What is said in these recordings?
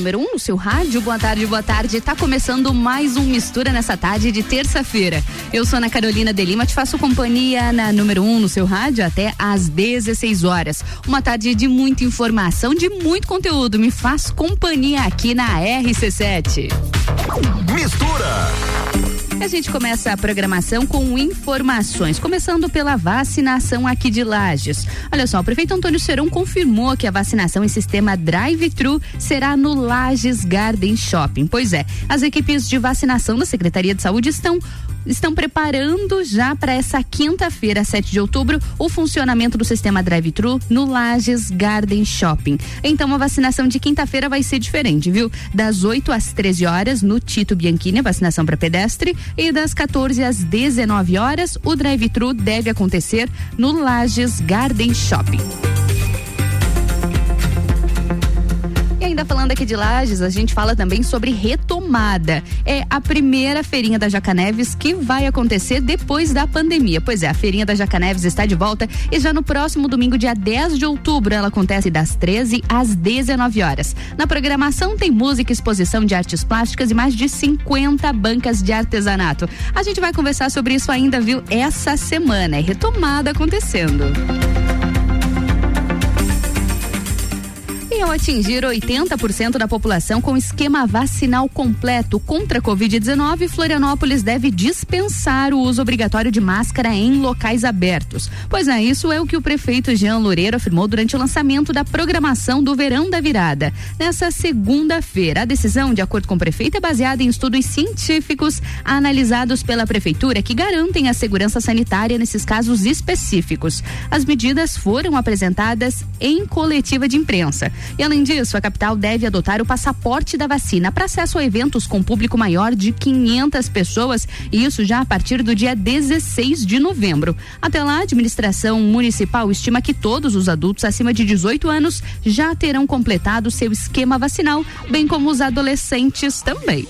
número 1 um, no seu rádio. Boa tarde, boa tarde. Tá começando mais um Mistura nessa tarde de terça-feira. Eu sou Ana Carolina de Lima, te faço companhia na número 1 um no seu rádio até às 16 horas. Uma tarde de muita informação, de muito conteúdo. Me faz companhia aqui na RC7. Mistura. A gente começa a programação com informações, começando pela vacinação aqui de Lages. Olha só, o prefeito Antônio Serão confirmou que a vacinação em sistema drive-thru será no Lages Garden Shopping. Pois é, as equipes de vacinação da Secretaria de Saúde estão estão preparando já para essa quinta-feira, 7 de outubro, o funcionamento do sistema drive-thru no Lages Garden Shopping. Então a vacinação de quinta-feira vai ser diferente, viu? Das 8 às 13 horas no Tito Bianchini, vacinação para pedestre, e das 14 às 19 horas o drive-thru deve acontecer no Lages Garden Shopping. Ainda falando aqui de Lages, a gente fala também sobre retomada. É a primeira feirinha da Jacaneves que vai acontecer depois da pandemia. Pois é, a feirinha da Jacaneves está de volta e já no próximo domingo, dia 10 de outubro, ela acontece das 13 às 19 horas. Na programação tem música, exposição de artes plásticas e mais de 50 bancas de artesanato. A gente vai conversar sobre isso ainda, viu? Essa semana é retomada acontecendo. Ao atingir 80% da população com esquema vacinal completo contra a Covid-19, Florianópolis deve dispensar o uso obrigatório de máscara em locais abertos. Pois é, isso é o que o prefeito Jean Loureiro afirmou durante o lançamento da programação do Verão da Virada. Nessa segunda-feira, a decisão, de acordo com o prefeito, é baseada em estudos científicos analisados pela prefeitura que garantem a segurança sanitária nesses casos específicos. As medidas foram apresentadas em coletiva de imprensa. E além disso, a capital deve adotar o passaporte da vacina para acesso a eventos com público maior de 500 pessoas, e isso já a partir do dia 16 de novembro. Até lá, a administração municipal estima que todos os adultos acima de 18 anos já terão completado seu esquema vacinal, bem como os adolescentes também.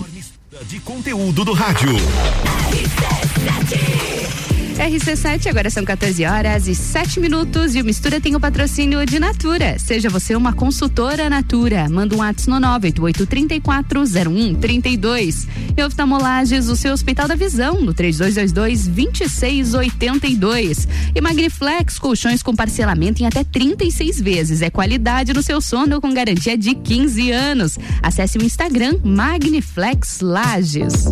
De conteúdo do rádio. RC7, agora são 14 horas e 7 minutos e o Mistura tem o patrocínio de Natura. Seja você uma consultora Natura. Manda um ato no 988340132. E oftalmolages, o seu Hospital da Visão, no 3222-2682. E Magniflex, colchões com parcelamento em até 36 vezes. É qualidade no seu sono com garantia de 15 anos. Acesse o Instagram Magniflex Lages.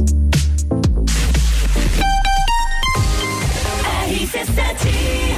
RC7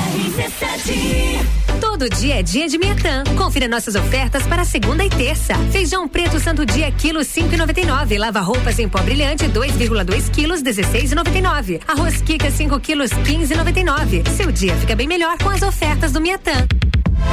Todo dia é dia de Miatã. Confira nossas ofertas para segunda e terça. Feijão preto santo dia quilo 5,99. Lava roupas em pó brilhante 2,2 quilos 16,99. Arroz Kika 5 quilos 15,99. Seu dia fica bem melhor com as ofertas do Miatã.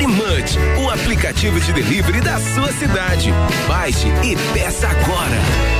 Delivery o aplicativo de delivery da sua cidade. Baixe e peça agora.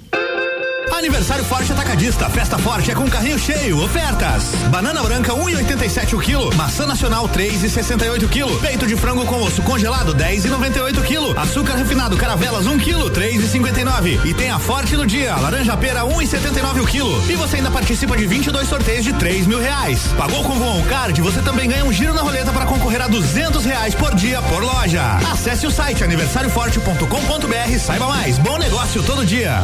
Aniversário Forte Atacadista. Festa Forte é com carrinho cheio. Ofertas. Banana branca 1,87 um o quilo. Maçã nacional 3,68 quilo. Peito de frango com osso congelado 10,98 quilo. Açúcar refinado Caravelas 1 um quilo 3,59. E tem a Forte no dia. Laranja pera 1,79 o quilo. E você ainda participa de 22 sorteios de 3 mil reais. Pagou com o Card? Você também ganha um giro na roleta para concorrer a 200 reais por dia por loja. Acesse o site aniversarioforte.com.br. Saiba mais. Bom negócio todo dia.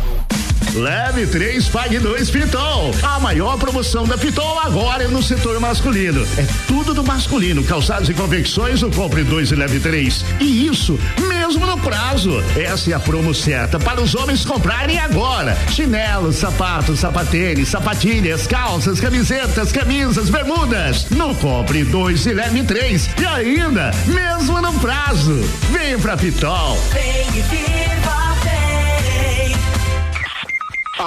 Leve 3, pague 2 Pitol. A maior promoção da Pitol agora é no setor masculino. É tudo do masculino. Calçados e convecções, o compre 2 e leve 3. E isso mesmo no prazo. Essa é a promo certa para os homens comprarem agora. Chinelos, sapatos, sapatênis, sapatilhas, calças, camisetas, camisas, bermudas. No compre 2 e leve 3. E ainda, mesmo no prazo. Vem pra Pitol. Vem e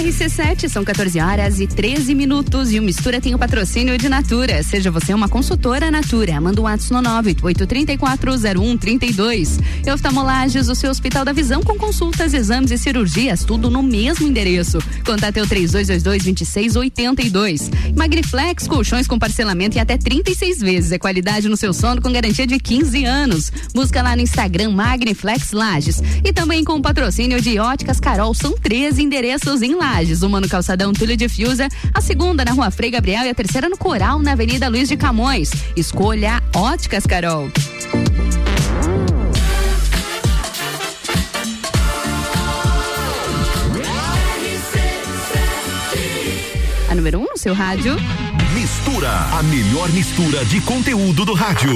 RC7, são 14 horas e 13 minutos e o Mistura tem o patrocínio de Natura. Seja você uma consultora Natura. Manda um WhatsApp no 988340132. E oftalmolages, o seu Hospital da Visão com consultas, exames e cirurgias, tudo no mesmo endereço. Contate o 3222-2682. Magriflex, colchões com parcelamento em até 36 vezes. É qualidade no seu sono com garantia de 15 anos. Busca lá no Instagram Magniflex Lages. E também com o patrocínio de Óticas Carol, são 13 endereços em Lages. Lages, uma no calçadão Túlio de Fiuza, a segunda na rua Frei Gabriel e a terceira no Coral, na Avenida Luiz de Camões. Escolha Óticas Carol. A número 1 um no seu rádio. Mistura, a melhor mistura de conteúdo do rádio.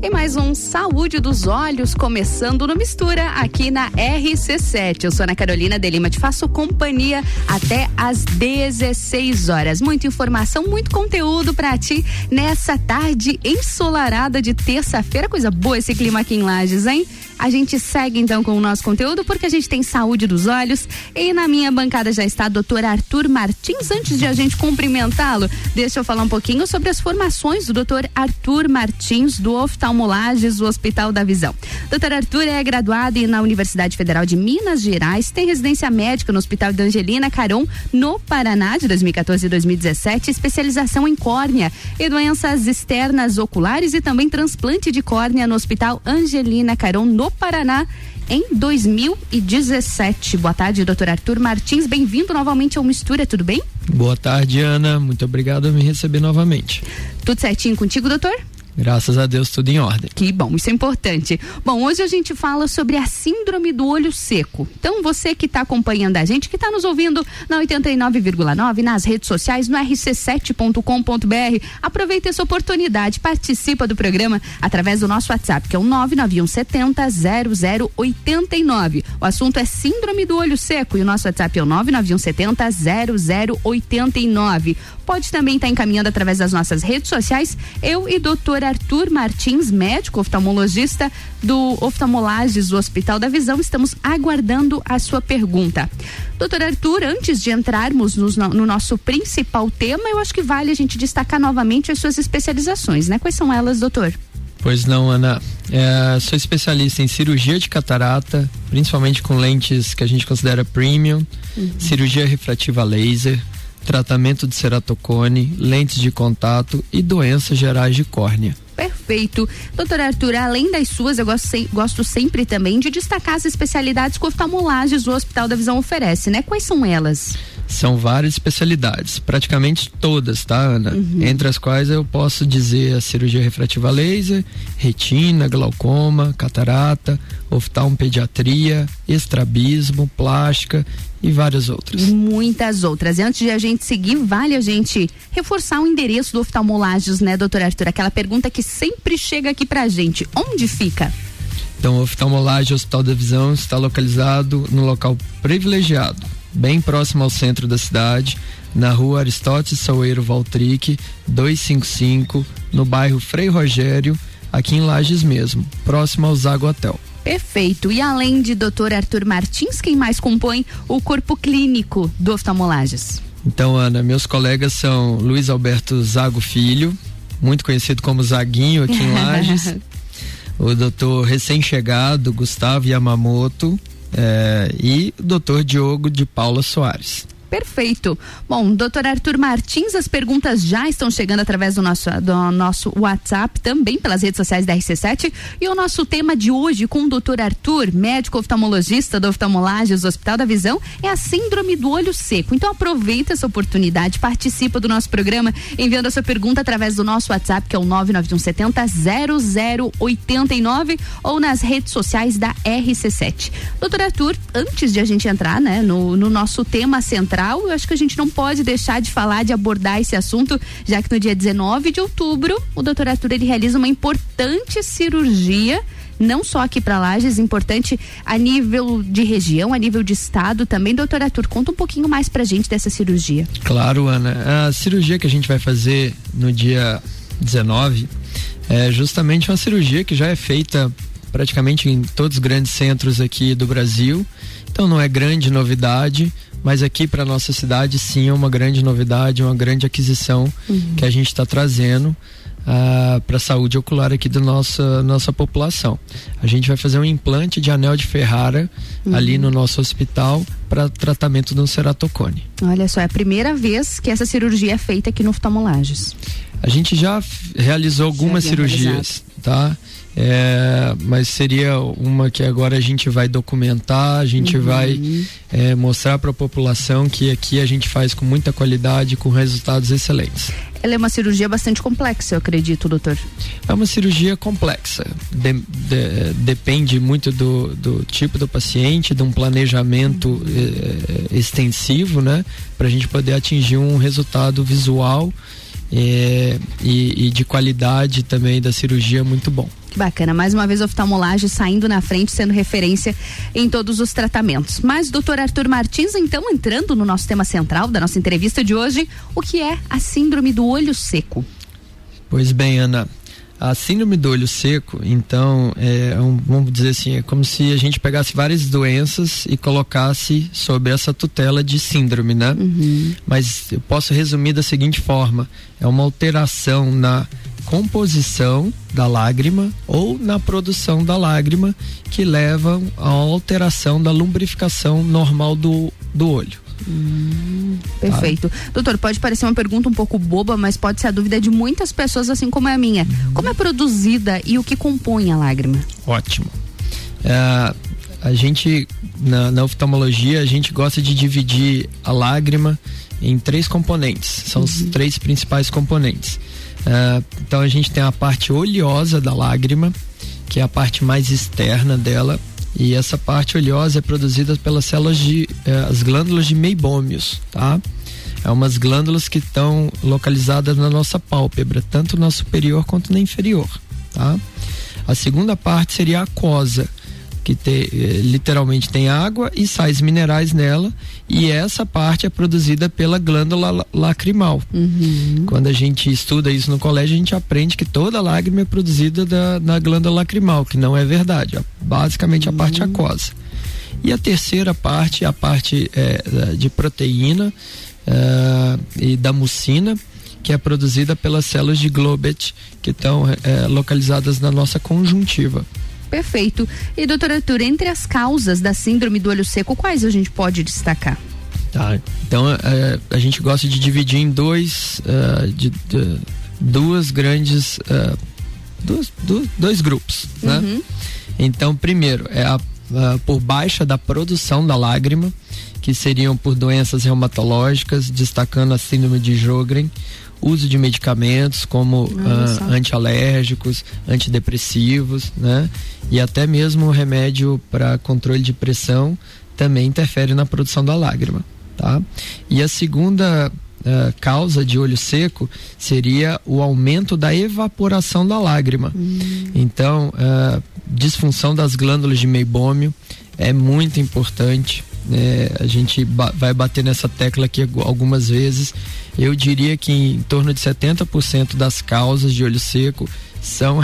E mais um Saúde dos Olhos começando no Mistura aqui na RC7. Eu sou Ana Carolina de Lima, te faço companhia até às 16 horas. Muita informação, muito conteúdo para ti nessa tarde ensolarada de terça-feira. Coisa boa esse clima aqui em Lages, hein? A gente segue então com o nosso conteúdo porque a gente tem saúde dos olhos e na minha bancada já está o doutor Arthur Martins. Antes de a gente cumprimentá-lo, deixa eu falar um pouquinho sobre as formações do doutor Arthur Martins do Oftalmolages do Hospital da Visão. Doutor Arthur é graduado na Universidade Federal de Minas Gerais, tem residência médica no Hospital de Angelina Caron, no Paraná, de 2014 e 2017, especialização em córnea e doenças externas oculares e também transplante de córnea no Hospital Angelina Caron, no Paraná em 2017. Boa tarde, doutor Arthur Martins. Bem-vindo novamente ao Mistura, tudo bem? Boa tarde, Ana. Muito obrigado por me receber novamente. Tudo certinho contigo, doutor? Graças a Deus, tudo em ordem. Que bom, isso é importante. Bom, hoje a gente fala sobre a síndrome do olho seco. Então, você que está acompanhando a gente, que está nos ouvindo na 89,9, nas redes sociais, no rc7.com.br, aproveita essa oportunidade, participa do programa através do nosso WhatsApp, que é o 99170 0089. O assunto é síndrome do olho seco e o nosso WhatsApp é o 99170 0089 pode também estar tá encaminhando através das nossas redes sociais. Eu e doutor Arthur Martins, médico oftalmologista do Oftalmolages do Hospital da Visão, estamos aguardando a sua pergunta. Doutor Arthur, antes de entrarmos no, no nosso principal tema, eu acho que vale a gente destacar novamente as suas especializações, né? Quais são elas, doutor? Pois não, Ana. É, sou especialista em cirurgia de catarata, principalmente com lentes que a gente considera premium, uhum. cirurgia refrativa laser, tratamento de ceratocone, lentes de contato e doenças gerais de córnea. Perfeito. Doutora Arthur, além das suas, eu gosto, gosto sempre também de destacar as especialidades que oftalmolages o Hospital da Visão oferece, né? Quais são elas? São várias especialidades, praticamente todas, tá, Ana? Uhum. Entre as quais eu posso dizer a cirurgia refrativa laser, retina, glaucoma, catarata, oftalmopediatria, estrabismo, plástica e várias outras. Muitas outras. E antes de a gente seguir, vale a gente reforçar o endereço do oftalmolages, né, doutor Arthur? Aquela pergunta que sempre chega aqui pra gente. Onde fica? Então, o oftalmolagem Hospital da Visão está localizado no local privilegiado bem próximo ao centro da cidade, na rua Aristóteles Saueiro Valtric, 255, no bairro Frei Rogério, aqui em Lages mesmo, próximo ao Zago Hotel. Perfeito. E além de Dr. Arthur Martins, quem mais compõe o corpo clínico do oftalmolages? Então, Ana, meus colegas são Luiz Alberto Zago Filho, muito conhecido como Zaguinho aqui em Lages. o doutor recém-chegado Gustavo Yamamoto, é, e o doutor Diogo de Paula Soares. Perfeito. Bom, doutor Arthur Martins, as perguntas já estão chegando através do nosso, do nosso WhatsApp, também pelas redes sociais da RC7. E o nosso tema de hoje com o doutor Arthur, médico oftalmologista do Oftalmolages do Hospital da Visão, é a síndrome do olho seco. Então aproveita essa oportunidade, participa do nosso programa, enviando a sua pergunta através do nosso WhatsApp, que é o 99170 0089 ou nas redes sociais da RC7. Doutor Arthur, antes de a gente entrar né, no, no nosso tema central, central. Eu acho que a gente não pode deixar de falar, de abordar esse assunto, já que no dia 19 de outubro o doutor Arthur ele realiza uma importante cirurgia não só aqui para Lages, importante a nível de região, a nível de estado também. Doutor Arthur, conta um pouquinho mais pra gente dessa cirurgia. Claro, Ana. A cirurgia que a gente vai fazer no dia 19 é justamente uma cirurgia que já é feita praticamente em todos os grandes centros aqui do Brasil. Então não é grande novidade mas aqui para nossa cidade sim é uma grande novidade, uma grande aquisição uhum. que a gente está trazendo uh, ah, para a saúde ocular aqui da nossa nossa população. A gente vai fazer um implante de anel de Ferrara uhum. ali no nosso hospital para tratamento do ceratocone. Olha só, é a primeira vez que essa cirurgia é feita aqui no oftalmolages. A gente já realizou algumas cirurgias, realizado. tá? É, mas seria uma que agora a gente vai documentar, a gente uhum. vai é, mostrar para a população que aqui a gente faz com muita qualidade, com resultados excelentes. Ela é uma cirurgia bastante complexa, eu acredito, doutor. É uma cirurgia complexa. De, de, depende muito do, do, tipo do paciente, de um planejamento uhum. extensivo, né? Para a gente poder atingir um resultado visual é, e, e de qualidade também da cirurgia muito bom. Que bacana, mais uma vez oftalmolagem saindo na frente, sendo referência em todos os tratamentos. Mas, doutor Arthur Martins, então, entrando no nosso tema central da nossa entrevista de hoje, o que é a síndrome do olho seco? Pois bem, Ana, a síndrome do olho seco, então, é um, vamos dizer assim, é como se a gente pegasse várias doenças e colocasse sobre essa tutela de síndrome, né? Uhum. Mas eu posso resumir da seguinte forma: é uma alteração na composição da lágrima ou na produção da lágrima que levam à alteração da lumbrificação normal do, do olho. Hum, perfeito. Ah. Doutor, pode parecer uma pergunta um pouco boba, mas pode ser a dúvida de muitas pessoas, assim como é a minha. Uhum. Como é produzida e o que compõe a lágrima? Ótimo. É, a gente, na, na oftalmologia, a gente gosta de dividir a lágrima em três componentes. São uhum. os três principais componentes Uh, então a gente tem a parte oleosa da lágrima, que é a parte mais externa dela, e essa parte oleosa é produzida pelas células de uh, as glândulas de meibômios, tá? É umas glândulas que estão localizadas na nossa pálpebra, tanto na superior quanto na inferior, tá? A segunda parte seria a aquosa, que te, eh, literalmente tem água e sais minerais nela, e essa parte é produzida pela glândula lacrimal. Uhum. Quando a gente estuda isso no colégio, a gente aprende que toda lágrima é produzida da, na glândula lacrimal, que não é verdade, é basicamente uhum. a parte uhum. aquosa. E a terceira parte, a parte é, de proteína é, e da mucina, que é produzida pelas células de Globet, que estão é, localizadas na nossa conjuntiva. Perfeito. E doutora Arthur, entre as causas da síndrome do olho seco, quais a gente pode destacar? Tá, então é, a gente gosta de dividir em dois, uh, de, de, duas grandes, uh, duas, dois, dois grupos, né? Uhum. Então, primeiro é a, uh, por baixa da produção da lágrima, que seriam por doenças reumatológicas, destacando a síndrome de Jogren, uso de medicamentos como uh, antialérgicos, antidepressivos, né? E até mesmo remédio para controle de pressão também interfere na produção da lágrima, tá? E a segunda uh, causa de olho seco seria o aumento da evaporação da lágrima. Hum. Então, uh, disfunção das glândulas de meibômio é muito importante. É, a gente ba vai bater nessa tecla aqui algumas vezes. Eu diria que em torno de 70% das causas de olho seco são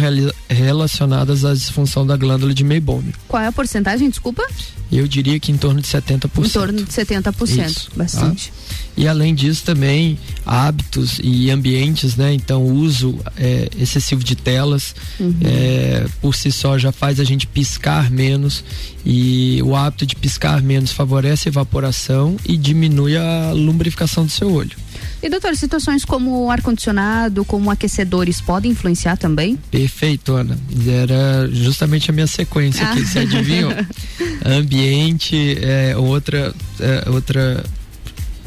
relacionadas à disfunção da glândula de meibômio. Qual é a porcentagem, desculpa? Eu diria que em torno de 70%. Em torno de 70%, Isso, bastante. Tá? E além disso também hábitos e ambientes, né? Então o uso é, excessivo de telas uhum. é, por si só já faz a gente piscar menos e o hábito de piscar menos favorece a evaporação e diminui a lubrificação do seu olho. E doutor, situações como ar-condicionado, como aquecedores podem influenciar também? Perfeito, Ana. Era justamente a minha sequência aqui, ah. você adivinhou? Ambiente é outra, é, outra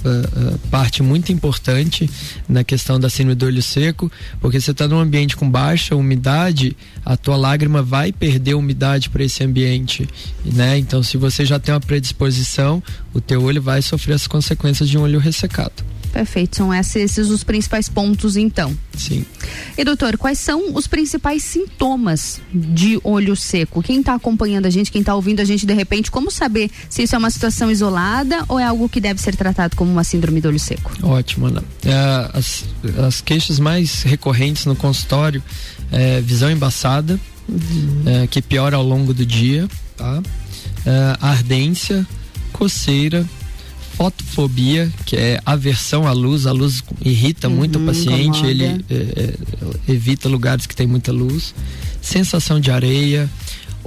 uh, parte muito importante na questão da síndrome do olho seco, porque você está num ambiente com baixa umidade, a tua lágrima vai perder umidade para esse ambiente, né? Então, se você já tem uma predisposição, o teu olho vai sofrer as consequências de um olho ressecado. Perfeito, são esses os principais pontos então. Sim. E doutor, quais são os principais sintomas de olho seco? Quem está acompanhando a gente, quem está ouvindo a gente de repente, como saber se isso é uma situação isolada ou é algo que deve ser tratado como uma síndrome do olho seco? Ótimo, Ana. É, as, as queixas mais recorrentes no consultório é visão embaçada, uhum. é, que piora ao longo do dia, tá? É, ardência, coceira, fotofobia, que é aversão à luz, a luz irrita uhum, muito o paciente, incomoda. ele é, é, evita lugares que tem muita luz, sensação de areia,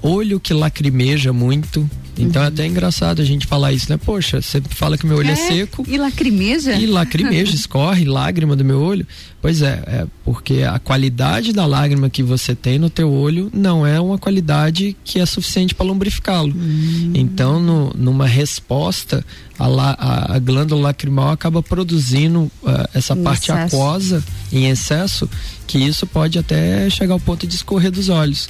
olho que lacrimeja muito, então uhum. é até engraçado a gente falar isso, né? Poxa, você fala que meu olho é, é seco. E lacrimeja? E lacrimeja, escorre lágrima do meu olho. Pois é, é porque a qualidade da lágrima que você tem no teu olho não é uma qualidade que é suficiente para lombrificá-lo. Uhum. Então, no, numa resposta, a, a, a, glândula lacrimal acaba produzindo uh, essa em parte excesso. aquosa em excesso, que isso pode até chegar ao ponto de escorrer dos olhos.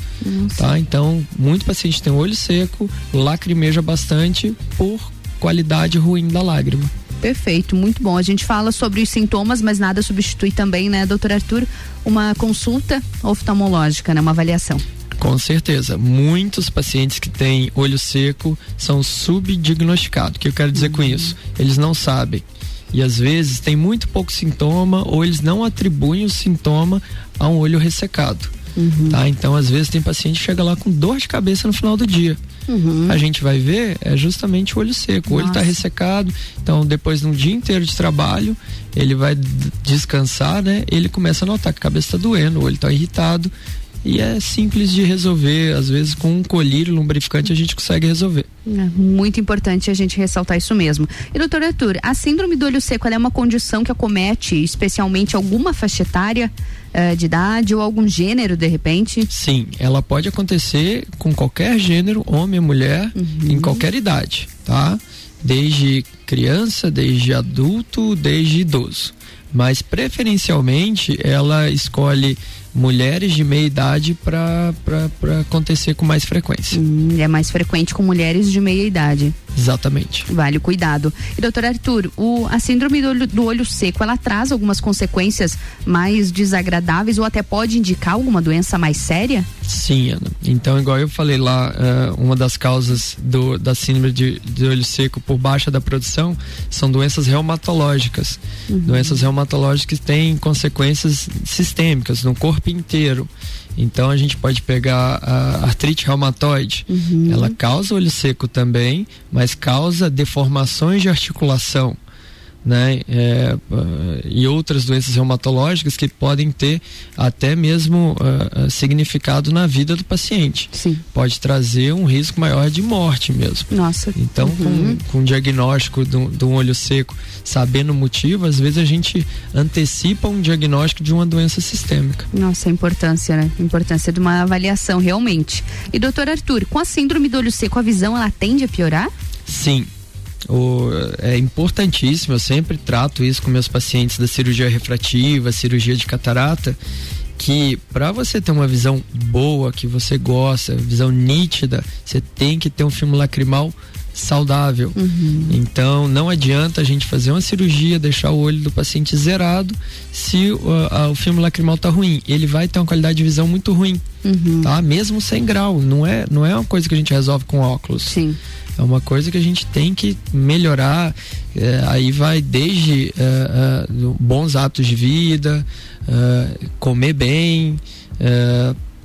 Tá? Então, muito paciente tem olho seco, lacrimeja bastante por qualidade ruim da lágrima. Perfeito, muito bom. A gente fala sobre os sintomas, mas nada substitui também, né, doutor Arthur, uma consulta oftalmológica, né, uma avaliação. Com certeza. Muitos pacientes que têm olho seco são subdiagnosticados. O que eu quero dizer uhum. com isso? Eles não sabem. E às vezes tem muito pouco sintoma ou eles não atribuem o sintoma a um olho ressecado. Uhum. Tá? Então, às vezes, tem paciente que chega lá com dor de cabeça no final do dia. Uhum. A gente vai ver é justamente o olho seco. O olho está ressecado, então depois de um dia inteiro de trabalho, ele vai descansar, né? Ele começa a notar que a cabeça está doendo, o olho está irritado. E é simples de resolver, às vezes com um colírio lumbrificante a gente consegue resolver. É muito importante a gente ressaltar isso mesmo. E doutor Arthur, a síndrome do olho seco é uma condição que acomete especialmente alguma faixa etária? uh, de idade ou algum gênero de repente? Sim, ela pode acontecer com qualquer gênero, homem ou mulher, uhum. em qualquer idade, tá? Desde criança, desde adulto, desde idoso. mas preferencialmente ela escolhe mulheres de meia idade para acontecer com mais frequência. Hum, é mais frequente com mulheres de meia idade. Exatamente. Vale o cuidado. E doutor Arthur, o, a síndrome do olho, do olho seco, ela traz algumas consequências mais desagradáveis ou até pode indicar alguma doença mais séria? Sim, Ana. Então, igual eu falei lá, uh, uma das causas do, da síndrome de, de, olho seco por baixa da produção são doenças reumatológicas. Uhum. Doenças reumatológicas têm consequências sistêmicas no corpo inteiro. Então a gente pode pegar a artrite reumatoide. Uhum. Ela causa olho seco também, mas causa deformações de articulação né? É, uh, e outras doenças reumatológicas que podem ter até mesmo uh, significado na vida do paciente. Sim. Pode trazer um risco maior de morte mesmo. Nossa. Então, uhum. com, com diagnóstico de um olho seco, sabendo o motivo, às vezes a gente antecipa um diagnóstico de uma doença sistêmica. Nossa, a importância, né? A importância de uma avaliação, realmente. E doutor Arthur, com a síndrome do olho seco, a visão ela tende a piorar? Sim, o, é importantíssimo, eu sempre trato isso com meus pacientes da cirurgia refrativa, cirurgia de catarata, que para você ter uma visão boa, que você gosta, visão nítida, você tem que ter um filme lacrimal saudável. Uhum. Então não adianta a gente fazer uma cirurgia, deixar o olho do paciente zerado se uh, uh, o filme lacrimal tá ruim. Ele vai ter uma qualidade de visão muito ruim, uhum. tá? Mesmo sem grau. Não é, não é uma coisa que a gente resolve com óculos. Sim. É uma coisa que a gente tem que melhorar. É, aí vai desde é, é, bons hábitos de vida, comer bem,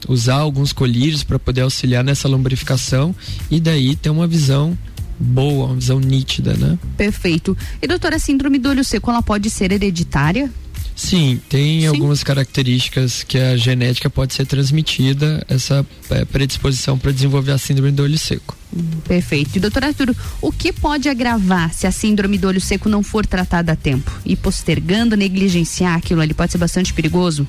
usar alguns colírios para poder auxiliar nessa lombrificação e daí ter uma visão boa, uma visão nítida, né? Perfeito. E doutora, a síndrome do olho seco, ela pode ser hereditária? Sim, tem Sim. algumas características que a genética pode ser transmitida, essa é, predisposição para desenvolver a síndrome do olho seco. Perfeito. E doutor Arturo, o que pode agravar se a síndrome do olho seco não for tratada a tempo? E postergando, negligenciar aquilo ali pode ser bastante perigoso?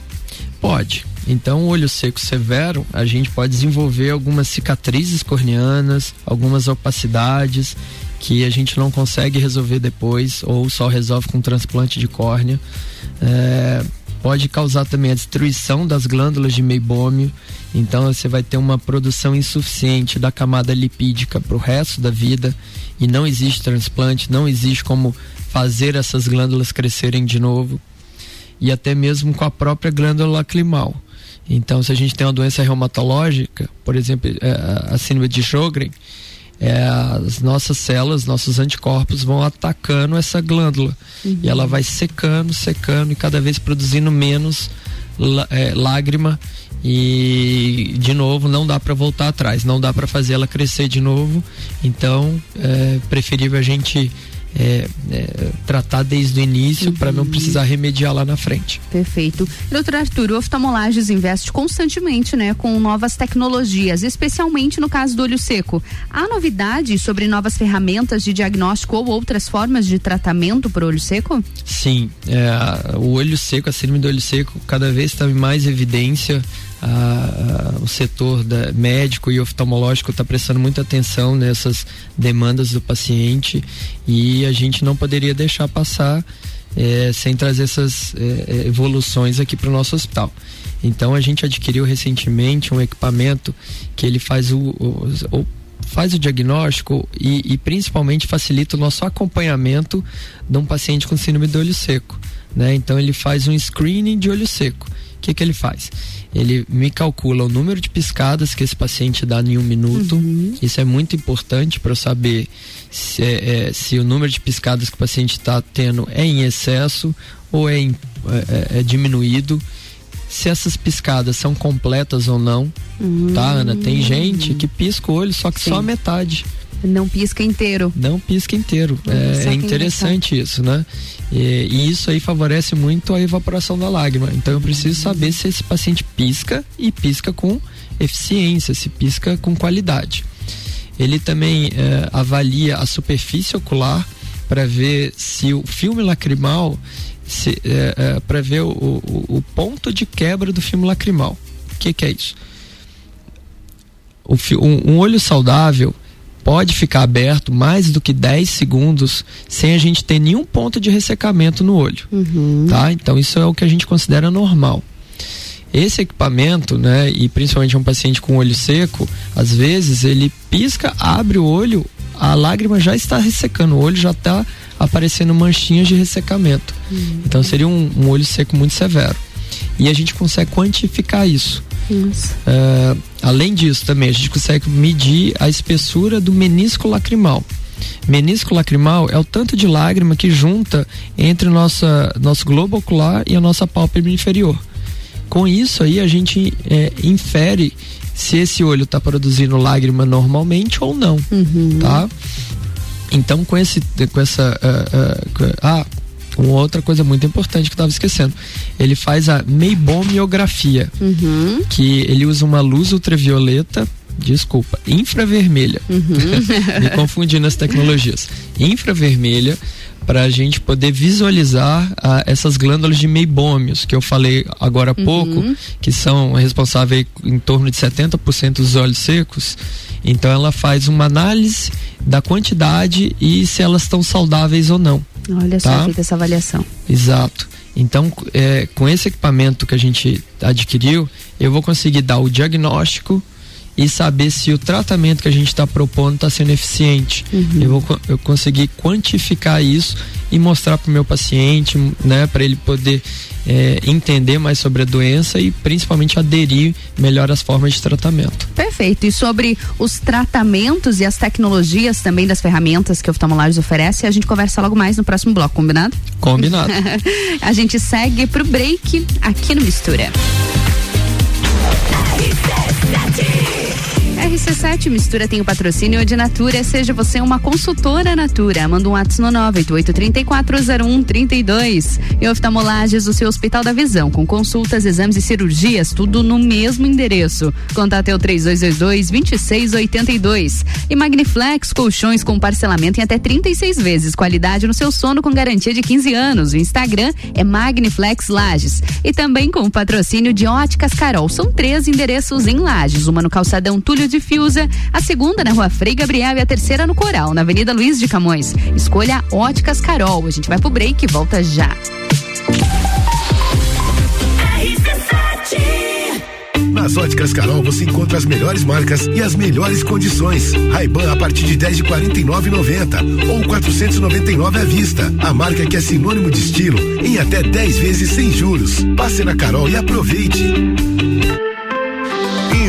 Pode. Então, o olho seco severo, a gente pode desenvolver algumas cicatrizes corneanas, algumas opacidades que a gente não consegue resolver depois ou só resolve com transplante de córnea. É, pode causar também a destruição das glândulas de meibômio. Então você vai ter uma produção insuficiente da camada lipídica para o resto da vida e não existe transplante, não existe como fazer essas glândulas crescerem de novo e até mesmo com a própria glândula lacrimal. Então, se a gente tem uma doença reumatológica, por exemplo, é, a síndrome de Sjögren, é, as nossas células, nossos anticorpos vão atacando essa glândula uhum. e ela vai secando, secando e cada vez produzindo menos é, lágrima e de novo não dá para voltar atrás, não dá para fazer ela crescer de novo. Então é preferível a gente é, é, tratar desde o início uhum. para não precisar remediar lá na frente. Perfeito. Doutor Arthur, o oftalmolages investe constantemente né, com novas tecnologias, especialmente no caso do olho seco. Há novidades sobre novas ferramentas de diagnóstico ou outras formas de tratamento para o olho seco? Sim, é, o olho seco, a síndrome do olho seco, cada vez está em mais evidência a, a, o setor da, médico e oftalmológico está prestando muita atenção nessas demandas do paciente e a gente não poderia deixar passar é, sem trazer essas é, é evoluções aqui para o nosso hospital. Então a gente adquiriu recentemente um equipamento que ele faz o, o, o faz o diagnóstico e, e, principalmente facilita o nosso acompanhamento de um paciente com síndrome do olho seco. Né? Então ele faz um screening de olho seco. O que, que ele faz? Ele me calcula o número de piscadas que esse paciente dá em um minuto. Uhum. Isso é muito importante para eu saber se, é, é, se o número de piscadas que o paciente está tendo é em excesso ou é, em, é, é, é, diminuído. Se essas piscadas são completas ou não, tá, Ana? Tem gente que pisca o olho, só que Sim. só a metade. Não pisca inteiro. Não pisca inteiro. É, é interessante isso, né? E, e, isso aí favorece muito a evaporação da lágrima. Então eu preciso saber se esse paciente pisca e pisca com eficiência, se pisca com qualidade. Ele também é, avalia a superfície ocular para ver se o filme lacrimal, é, é, para ver o, o, o, ponto de quebra do filme lacrimal. O que, que é isso? O, um, um olho saudável pode ficar aberto mais do que 10 segundos sem a gente ter nenhum ponto de ressecamento no olho, uhum. tá? Então isso é o que a gente considera normal. Esse equipamento, né, e principalmente um paciente com olho seco, às vezes ele pisca, abre o olho, a lágrima já está ressecando, o olho já está aparecendo manchinhas de ressecamento. Uhum. Então seria um, um olho seco muito severo. E a gente consegue quantificar isso. Uh, além disso, também a gente consegue medir a espessura do menisco lacrimal. Menisco lacrimal é o tanto de lágrima que junta entre nossa, nosso globo ocular e a nossa pálpebra inferior. Com isso aí a gente é, infere se esse olho está produzindo lágrima normalmente ou não, uhum. tá? Então com esse, com essa, uh, uh, ah, uma outra coisa muito importante que eu estava esquecendo. Ele faz a meibomiografia, uhum. que ele usa uma luz ultravioleta desculpa, infravermelha. Uhum. Me confundi nas tecnologias. Infravermelha para a gente poder visualizar ah, essas glândulas de meibômios que eu falei agora há pouco, uhum. que são responsáveis em torno de 70% dos olhos secos. Então ela faz uma análise da quantidade e se elas estão saudáveis ou não. Olha tá? só, feita essa avaliação. Exato. Então, é, com esse equipamento que a gente adquiriu, eu vou conseguir dar o diagnóstico e saber se o tratamento que a gente está propondo está sendo eficiente. Uhum. Eu vou eu conseguir quantificar isso e mostrar para o meu paciente, né, para ele poder é, entender mais sobre a doença e principalmente aderir melhor às formas de tratamento. Perfeito. E sobre os tratamentos e as tecnologias também das ferramentas que o oftalmolagens oferece, a gente conversa logo mais no próximo bloco, combinado? Combinado. a gente segue pro break aqui no Mistura. RC7 Mistura tem o patrocínio de Natura. Seja você uma consultora Natura. Manda um WhatsApp no 988340132. E oftalmolages, o seu Hospital da Visão, com consultas, exames e cirurgias, tudo no mesmo endereço. Contate o 3222-2682. E Magniflex, colchões com parcelamento em até 36 vezes. Qualidade no seu sono com garantia de 15 anos. O Instagram é Magniflex Lages. E também com o patrocínio de Óticas Carol. São três endereços em Lages. Uma no calçadão Túlio de Fiuza, a segunda na rua Frei Gabriel e a terceira no Coral, na Avenida Luiz de Camões. Escolha Óticas Carol. A gente vai pro break e volta já. Nas óticas Carol você encontra as melhores marcas e as melhores condições. Ray-Ban a partir de 10 de 49,90 ou 499 à vista. A marca que é sinônimo de estilo em até 10 vezes sem juros. Passe na Carol e aproveite.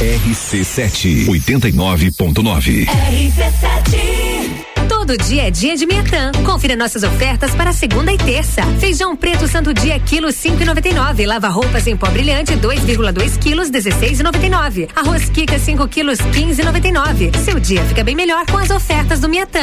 RC7 89.9. RC7 Todo dia é dia de Miatã. Confira nossas ofertas para segunda e terça. Feijão preto santo dia quilo 5,99. Lava roupas em pó brilhante 2,2 quilos 16,99. Arroz Kika 5 quilos 15,99. Seu dia fica bem melhor com as ofertas do Miatã.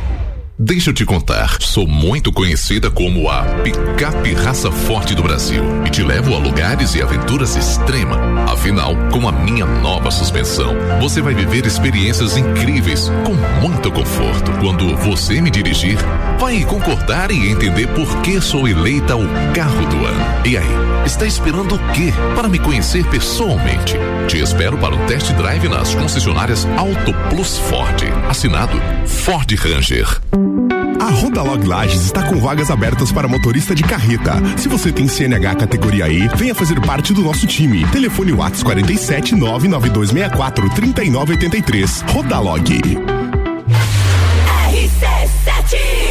Deixa eu te contar, sou muito conhecida como a picape raça forte do Brasil e te levo a lugares e aventuras extrema. Afinal, com a minha nova suspensão, você vai viver experiências incríveis com muito conforto. Quando você me dirigir, vai concordar e entender por que sou eleita o carro do ano. E aí, está esperando o quê para me conhecer pessoalmente? Te espero para um test drive nas concessionárias Auto Plus Ford. Assinado Ford Ranger. A Rodalog Lages está com vagas abertas para motorista de carreta. Se você tem CNH categoria E, venha fazer parte do nosso time. Telefone Whats 47 99264 3983. Rodalog. RC7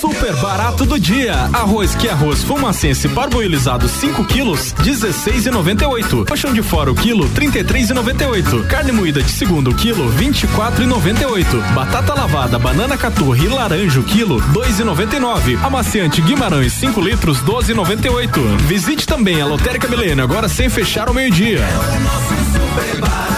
Super barato do dia. Arroz que arroz fumacense parboilizado 5 quilos, 16,98. Colchão de fora o quilo, 33,98. Carne moída de segundo quilo, 24,98. Batata lavada, banana caturra e laranja o quilo, 2,99. Amaciante Guimarães 5 litros, 12,98. Visite também a Lotérica Milênio agora sem fechar ao meio-dia. Sua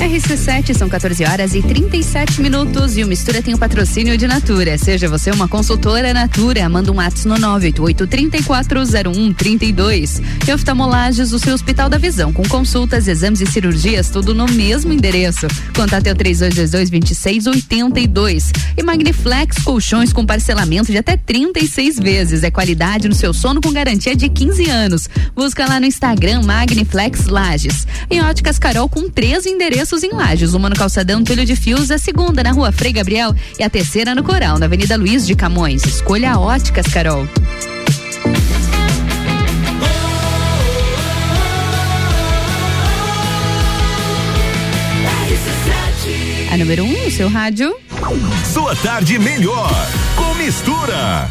RC7 são 14 horas e 37 minutos e o Mistura tem o patrocínio de Natura. Seja você uma consultora Natura, manda um ato no 988-340132. E oftalmolages, o seu Hospital da Visão, com consultas, exames e cirurgias, tudo no mesmo endereço. Contate o 3222-2682. E Magniflex Colchões com parcelamento de até 36 vezes. É qualidade no seu sono com garantia de 15 anos. Busca lá no Instagram Magniflex Lages. E Óticas Carol com três endereços em Lages, uma no Calçadão Telho de Fios, a segunda na Rua Frei Gabriel e a terceira no Coral, na Avenida Luiz de Camões. Escolha Óticas, Carol. A número 1 um, no seu rádio. Sua tarde melhor com mistura.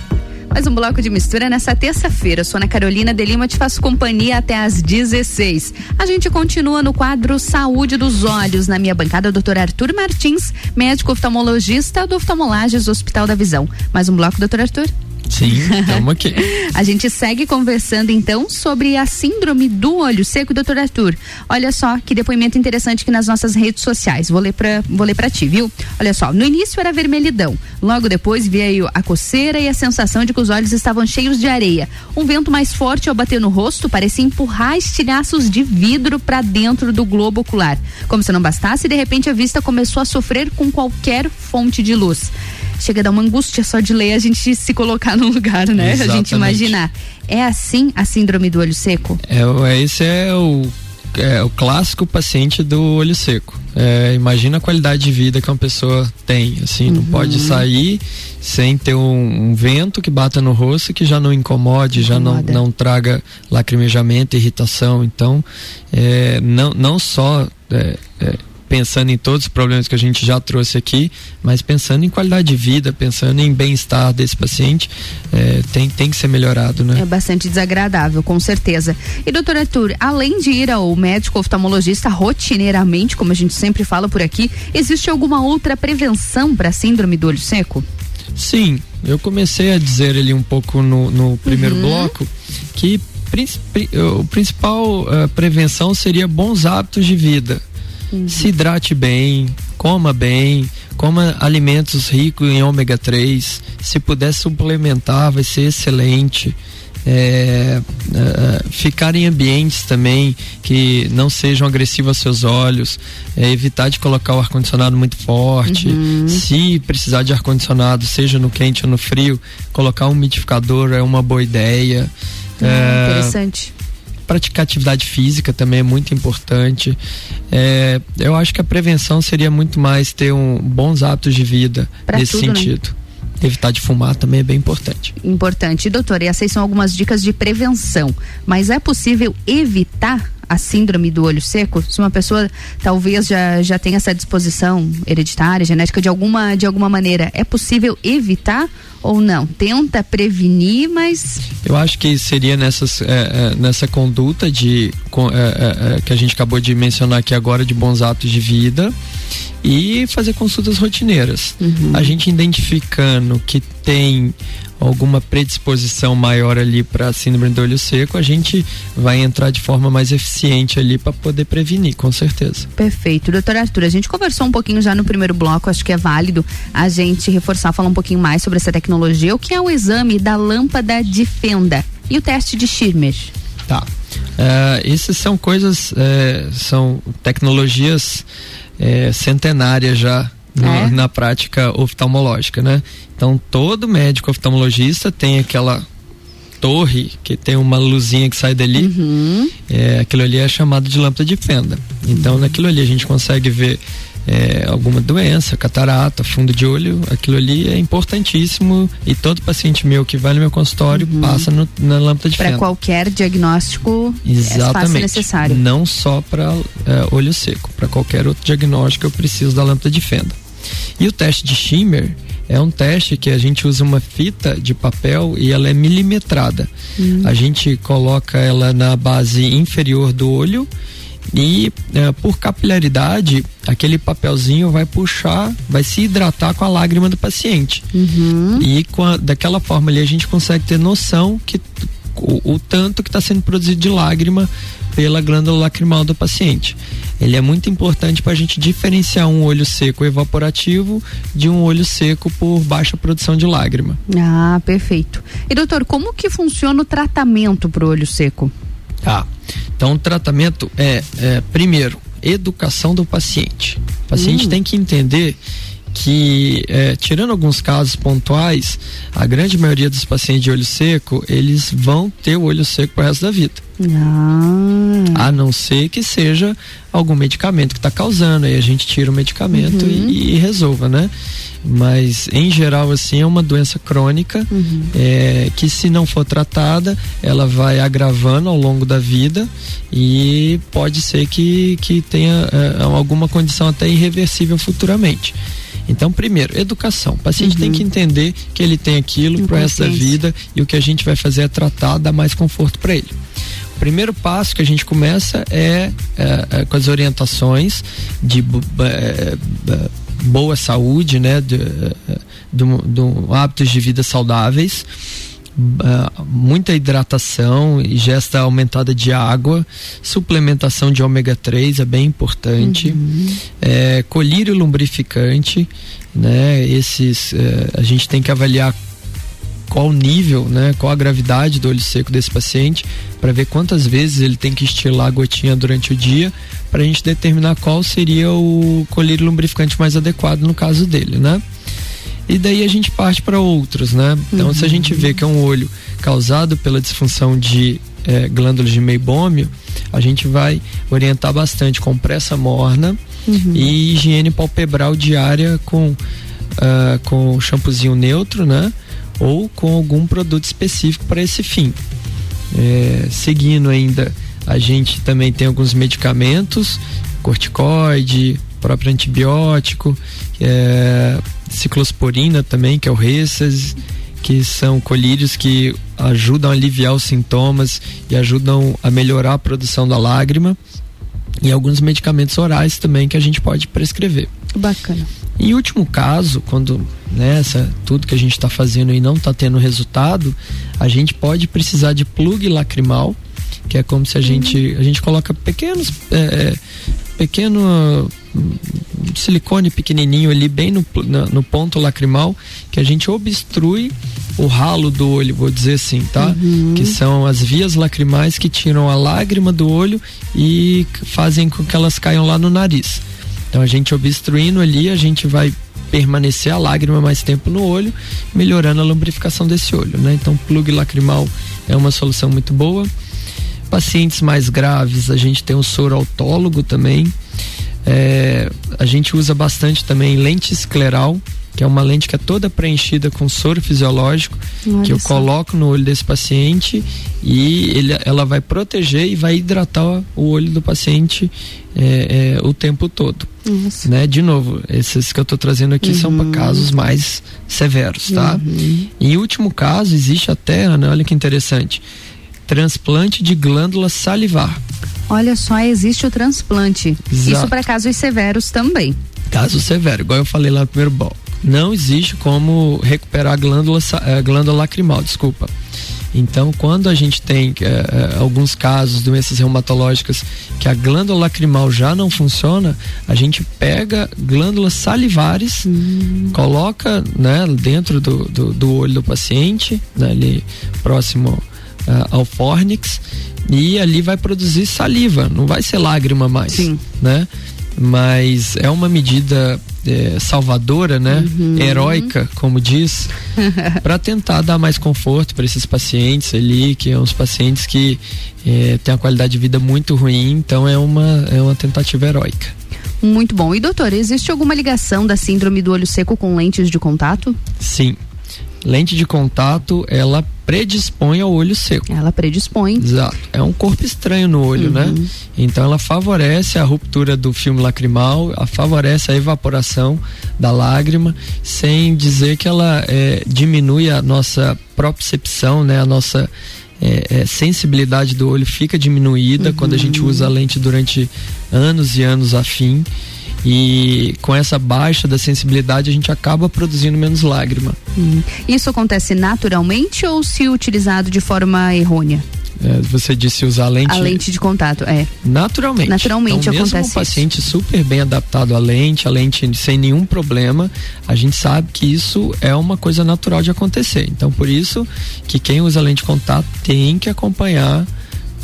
Mais um bloco de mistura nessa terça-feira. Sou Ana Carolina de Lima, te faço companhia até às 16. A gente continua no quadro Saúde dos Olhos. Na minha bancada, o doutor Arthur Martins, médico oftalmologista do Oftalmolages Hospital da Visão. Mais um bloco, doutor Arthur? Sim, estamos aqui. a gente segue conversando então sobre a síndrome do olho seco, doutor Arthur. Olha só que depoimento interessante aqui nas nossas redes sociais. Vou ler para vou ler para ti, viu? Olha só, no início era vermelhidão. Logo depois veio a coceira e a sensação de que os olhos estavam cheios de areia. Um vento mais forte ao bater no rosto parecia empurrar estilhaços de vidro para dentro do globo ocular. Como se não bastasse, de repente a vista começou a sofrer com qualquer fonte de luz chega a dar uma angústia só de ler a gente se colocar no lugar, né? Exatamente. A gente imaginar. É assim a síndrome do olho seco? É, esse é o, é o clássico paciente do olho seco. É, imagina a qualidade de vida que uma pessoa tem, assim, uhum. não pode sair sem ter um, um, vento que bata no rosto que já não incomode, já não, não traga lacrimejamento, irritação. Então, é, não, não só é, é pensando em todos os problemas que a gente já trouxe aqui, mas pensando em qualidade de vida, pensando em bem-estar desse paciente, é, tem, tem que ser melhorado, né? É bastante desagradável, com certeza. E doutor Arthur, além de ir ao médico oftalmologista rotineiramente, como a gente sempre fala por aqui, existe alguma outra prevenção para síndrome do olho seco? Sim, eu comecei a dizer ali um pouco no, no primeiro uhum. bloco que o principal uh, prevenção seria bons hábitos de vida. Uhum. Se hidrate bem, coma bem, coma alimentos ricos em ômega 3. Se puder suplementar, vai ser excelente. É, é, ficar em ambientes também que não sejam agressivos aos seus olhos, é, evitar de colocar o ar-condicionado muito forte. Uhum. Se precisar de ar-condicionado, seja no quente ou no frio, colocar um umidificador é uma boa ideia. Hum, interessante praticar atividade física também é muito importante. É, eu acho que a prevenção seria muito mais ter um, bons hábitos de vida pra nesse tudo, né? sentido. Né? Evitar de fumar também é bem importante. Importante. Doutora, e essas são algumas dicas de prevenção. Mas é possível evitar a síndrome do olho seco? Se uma pessoa talvez já, já tenha essa disposição hereditária, genética de alguma, de alguma maneira, é possível evitar ou não? Tenta prevenir, mas. Eu acho que seria nessas, é, é, nessa conduta de é, é, é, que a gente acabou de mencionar aqui agora de bons atos de vida e fazer consultas rotineiras. Uhum. A gente identificando que tem alguma predisposição maior ali para síndrome do olho seco, a gente vai entrar de forma mais eficiente ali para poder prevenir, com certeza. Perfeito. Doutor Arthur, a gente conversou um pouquinho já no primeiro bloco, acho que é válido a gente reforçar, falar um pouquinho mais sobre essa tecnologia. O que é o exame da lâmpada de fenda e o teste de Schirmer? Tá. Uh, essas são coisas, uh, são tecnologias uh, centenárias já no, é? na prática oftalmológica, né? Então todo médico oftalmologista tem aquela torre que tem uma luzinha que sai dali. Uhum. É, aquilo ali é chamado de lâmpada de fenda. Então uhum. naquilo ali a gente consegue ver é, alguma doença, catarata, fundo de olho, aquilo ali é importantíssimo e todo paciente meu que vai no meu consultório uhum. passa no, na lâmpada de. Para qualquer diagnóstico Exatamente. é necessário. Não só para é, olho seco, para qualquer outro diagnóstico eu preciso da lâmpada de fenda. E o teste de Schimmer é um teste que a gente usa uma fita de papel e ela é milimetrada. Hum. A gente coloca ela na base inferior do olho e é, por capilaridade aquele papelzinho vai puxar, vai se hidratar com a lágrima do paciente. Uhum. E a, daquela forma ali a gente consegue ter noção que o, o tanto que está sendo produzido de lágrima pela glândula lacrimal do paciente. Ele é muito importante para a gente diferenciar um olho seco evaporativo de um olho seco por baixa produção de lágrima. Ah, perfeito. E doutor, como que funciona o tratamento para o olho seco? Tá. Então, o tratamento é, é primeiro, educação do paciente. O paciente hum. tem que entender que, é, tirando alguns casos pontuais, a grande maioria dos pacientes de olho seco, eles vão ter o olho seco pro resto da vida. Ah. A não ser que seja algum medicamento que está causando, aí a gente tira o medicamento uhum. e, e, resolva, né? Mas em geral, assim, é uma doença crônica uhum. é, que, se não for tratada, ela vai agravando ao longo da vida e pode ser que, que tenha é, alguma condição até irreversível futuramente. Então, primeiro, educação. O paciente uhum. tem que entender que ele tem aquilo para essa vida e o que a gente vai fazer é tratar, dar mais conforto para ele. O primeiro passo que a gente começa é, é, é com as orientações de é, é, boa saúde, né, de, é, de, de hábitos de vida saudáveis uh, muita hidratação, ingesta aumentada de água, suplementação de ômega 3 é bem importante, uhum. é, colírio lumbrificante, né? Esses uh, a gente tem que avaliar qual o nível, né, qual a gravidade do olho seco desse paciente, para ver quantas vezes ele tem que estilar a gotinha durante o dia, para a gente determinar qual seria o colírio lumbrificante mais adequado no caso dele, né? E daí a gente parte para outros, né? Então, uhum. se a uhum. gente vê que é um olho causado pela disfunção de é, glândulas de meibômio, a gente vai orientar bastante compressa morna uhum. e higiene palpebral diária com, uh, com shampoozinho neutro, né? Ou com algum produto específico para esse fim. É, seguindo ainda, a gente também tem alguns medicamentos, corticoide, próprio antibiótico, é, ciclosporina também, que é o Ressas, que são colírios que ajudam a aliviar os sintomas e ajudam a melhorar a produção da lágrima e alguns medicamentos orais também que a gente pode prescrever. Bacana. Em último caso, quando nessa né, tudo que a gente está fazendo e não está tendo resultado, a gente pode precisar de plug lacrimal, que é como se a gente a gente coloca pequenos é, pequeno hum, silicone pequenininho ali bem no, no ponto lacrimal que a gente obstrui o ralo do olho, vou dizer assim, tá? Uhum. Que são as vias lacrimais que tiram a lágrima do olho e fazem com que elas caiam lá no nariz. Então a gente obstruindo ali, a gente vai permanecer a lágrima mais tempo no olho, melhorando a lubrificação desse olho, né? Então plug lacrimal é uma solução muito boa. Pacientes mais graves, a gente tem o soro autólogo também. É, a gente usa bastante também lente escleral, que é uma lente que é toda preenchida com soro fisiológico, Olha que eu só. coloco no olho desse paciente e ele, ela vai proteger e vai hidratar o olho do paciente é, é, o tempo todo. Nossa. Né? De novo, esses que eu estou trazendo aqui uhum. são para casos mais severos, tá? Uhum. Em último caso, existe até, Ana, olha que interessante, transplante de glândula salivar. Olha só, existe o transplante. Exato. Isso para casos severos também. Caso severo, igual eu falei lá no primeiro bloco não existe como recuperar a glândula, a eh, glândula lacrimal, desculpa. Então, quando a gente tem é, alguns casos, doenças reumatológicas, que a glândula lacrimal já não funciona, a gente pega glândulas salivares, hum. coloca né, dentro do, do, do, olho do paciente, né, ali próximo ao fórnix, e ali vai produzir saliva, não vai ser lágrima mais. Sim. Né? Mas é uma medida é, salvadora, né? Uhum. Heróica, como diz, para tentar dar mais conforto para esses pacientes ali, que são os pacientes que é, têm a qualidade de vida muito ruim, então é uma, é uma tentativa heróica. Muito bom. E doutor, existe alguma ligação da síndrome do olho seco com lentes de contato? Sim. Lente de contato, ela predispõe ao olho seco. Ela predispõe. Exato. É um corpo estranho no olho, né? uhum. né? Então ela favorece a ruptura do filme lacrimal, a favorece a evaporação da lágrima, sem dizer que ela é, diminui a nossa propriocepção, né? A nossa é, é, sensibilidade do olho fica diminuída uhum. quando a gente usa a lente durante anos e anos a fim. E com essa baixa da sensibilidade a gente acaba produzindo menos lágrima. Hum. Isso acontece naturalmente ou se utilizado de forma errônea? É, você disse usar a lente. A lente de contato, é. Naturalmente. Naturalmente então, mesmo acontece. um paciente isso. super bem adaptado à lente, a lente sem nenhum problema, a gente sabe que isso é uma coisa natural de acontecer. Então, por isso que quem usa lente de contato tem que acompanhar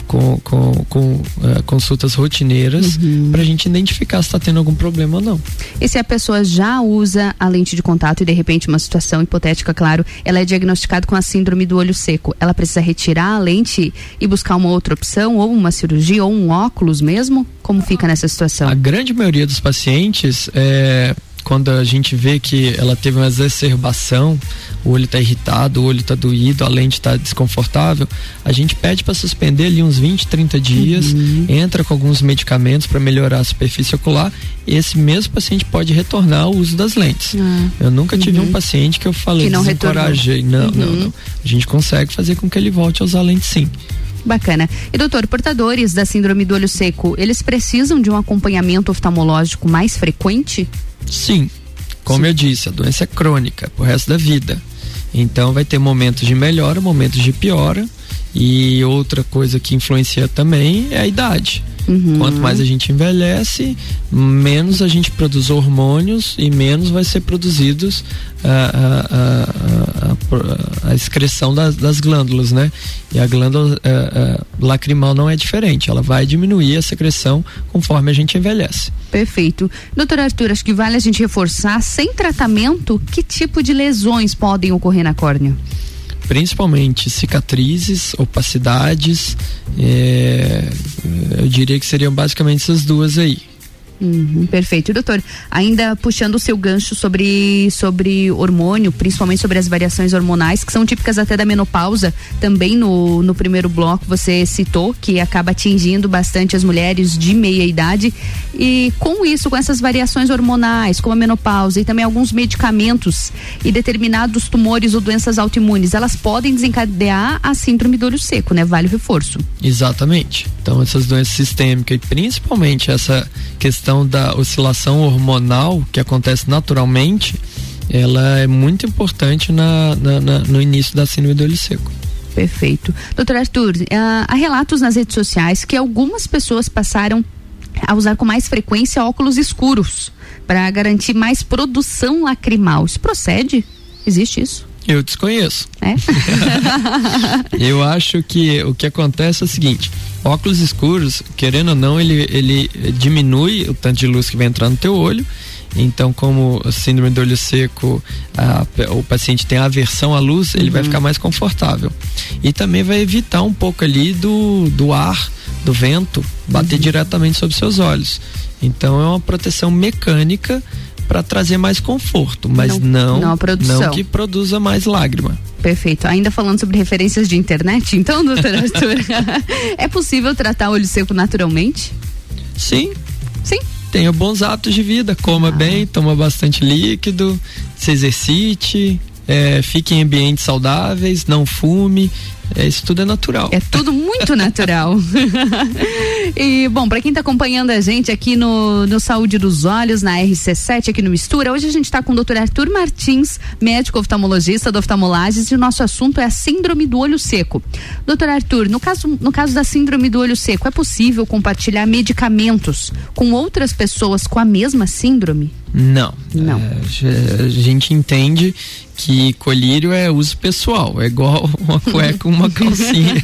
com, com, com uh, consultas rotineiras uhum. para a gente identificar se está tendo algum problema ou não. E se a pessoa já usa a lente de contato e de repente uma situação hipotética, claro, ela é diagnosticada com a síndrome do olho seco, ela precisa retirar a lente e buscar uma outra opção, ou uma cirurgia, ou um óculos mesmo? Como fica nessa situação? A grande maioria dos pacientes é quando a gente vê que ela teve uma exacerbação, o olho está irritado, o olho está doído, a lente está desconfortável, a gente pede para suspender ali uns 20, 30 dias, uhum. entra com alguns medicamentos para melhorar a superfície ocular, e esse mesmo paciente pode retornar ao uso das lentes. Uhum. Eu nunca tive uhum. um paciente que eu falei, que não desencorajei. Não, não, uhum. não. A gente consegue fazer com que ele volte a usar lente sim. Bacana. E doutor, portadores da síndrome do olho seco, eles precisam de um acompanhamento oftalmológico mais frequente? Sim. Como Sim. eu disse, a doença é crônica pro resto da vida. Então vai ter momentos de melhora, momentos de piora. E outra coisa que influencia também é a idade. Uhum. Quanto mais a gente envelhece, menos a gente produz hormônios e menos vai ser produzidos a, a, a, a excreção das, das, glândulas, né? E a glândula lacrimal não é diferente, ela vai diminuir a secreção conforme a gente envelhece. Perfeito. Doutor Arthur, acho que vale a gente reforçar, sem tratamento, que tipo de lesões podem ocorrer na córnea? Principalmente cicatrizes, opacidades, é, eu diria que seriam basicamente essas duas aí. Uhum, perfeito. Doutor, ainda puxando o seu gancho sobre, sobre hormônio, principalmente sobre as variações hormonais, que são típicas até da menopausa, também no, no primeiro bloco você citou, que acaba atingindo bastante as mulheres de meia idade. E com isso, com essas variações hormonais, como a menopausa e também alguns medicamentos e determinados tumores ou doenças autoimunes, elas podem desencadear a síndrome do olho seco, né? Vale o reforço. Exatamente. Então, essas doenças sistêmicas e principalmente essa questão da oscilação hormonal que acontece naturalmente, ela é muito importante na, na, na no início da síndrome do olho seco. Perfeito. Doutor Arthur, uh, há relatos nas redes sociais que algumas pessoas passaram a usar com mais frequência óculos escuros para garantir mais produção lacrimal. Isso procede? Existe isso? Eu desconheço. É? eu acho que o que acontece é o seguinte: óculos escuros, querendo ou não, ele, ele diminui o tanto de luz que vai entrar no teu olho. Então, como a síndrome do olho seco, a, o paciente tem aversão à luz, ele uhum. vai ficar mais confortável. E também vai evitar um pouco ali do, do ar, do vento, bater uhum. diretamente sobre seus olhos. Então, é uma proteção mecânica para trazer mais conforto, mas não, não, não, não que produza mais lágrima. Perfeito. Ainda falando sobre referências de internet, então, doutor Arthur, é possível tratar olho seco naturalmente? Sim. Sim. Tenha bons hábitos de vida, coma ah. bem, toma bastante líquido, se exercite, é, fique em ambientes saudáveis, não fume, é, isso tudo é natural. É tudo muito natural. e, bom, para quem está acompanhando a gente aqui no, no Saúde dos Olhos, na RC7, aqui no Mistura, hoje a gente está com o doutor Arthur Martins, médico oftalmologista do Oftalmolages, e o nosso assunto é a síndrome do olho seco. Doutor Arthur, no caso, no caso da síndrome do olho seco, é possível compartilhar medicamentos com outras pessoas com a mesma síndrome? Não. Não. É, a gente entende que colírio é uso pessoal, é igual uma cueca, uma calcinha.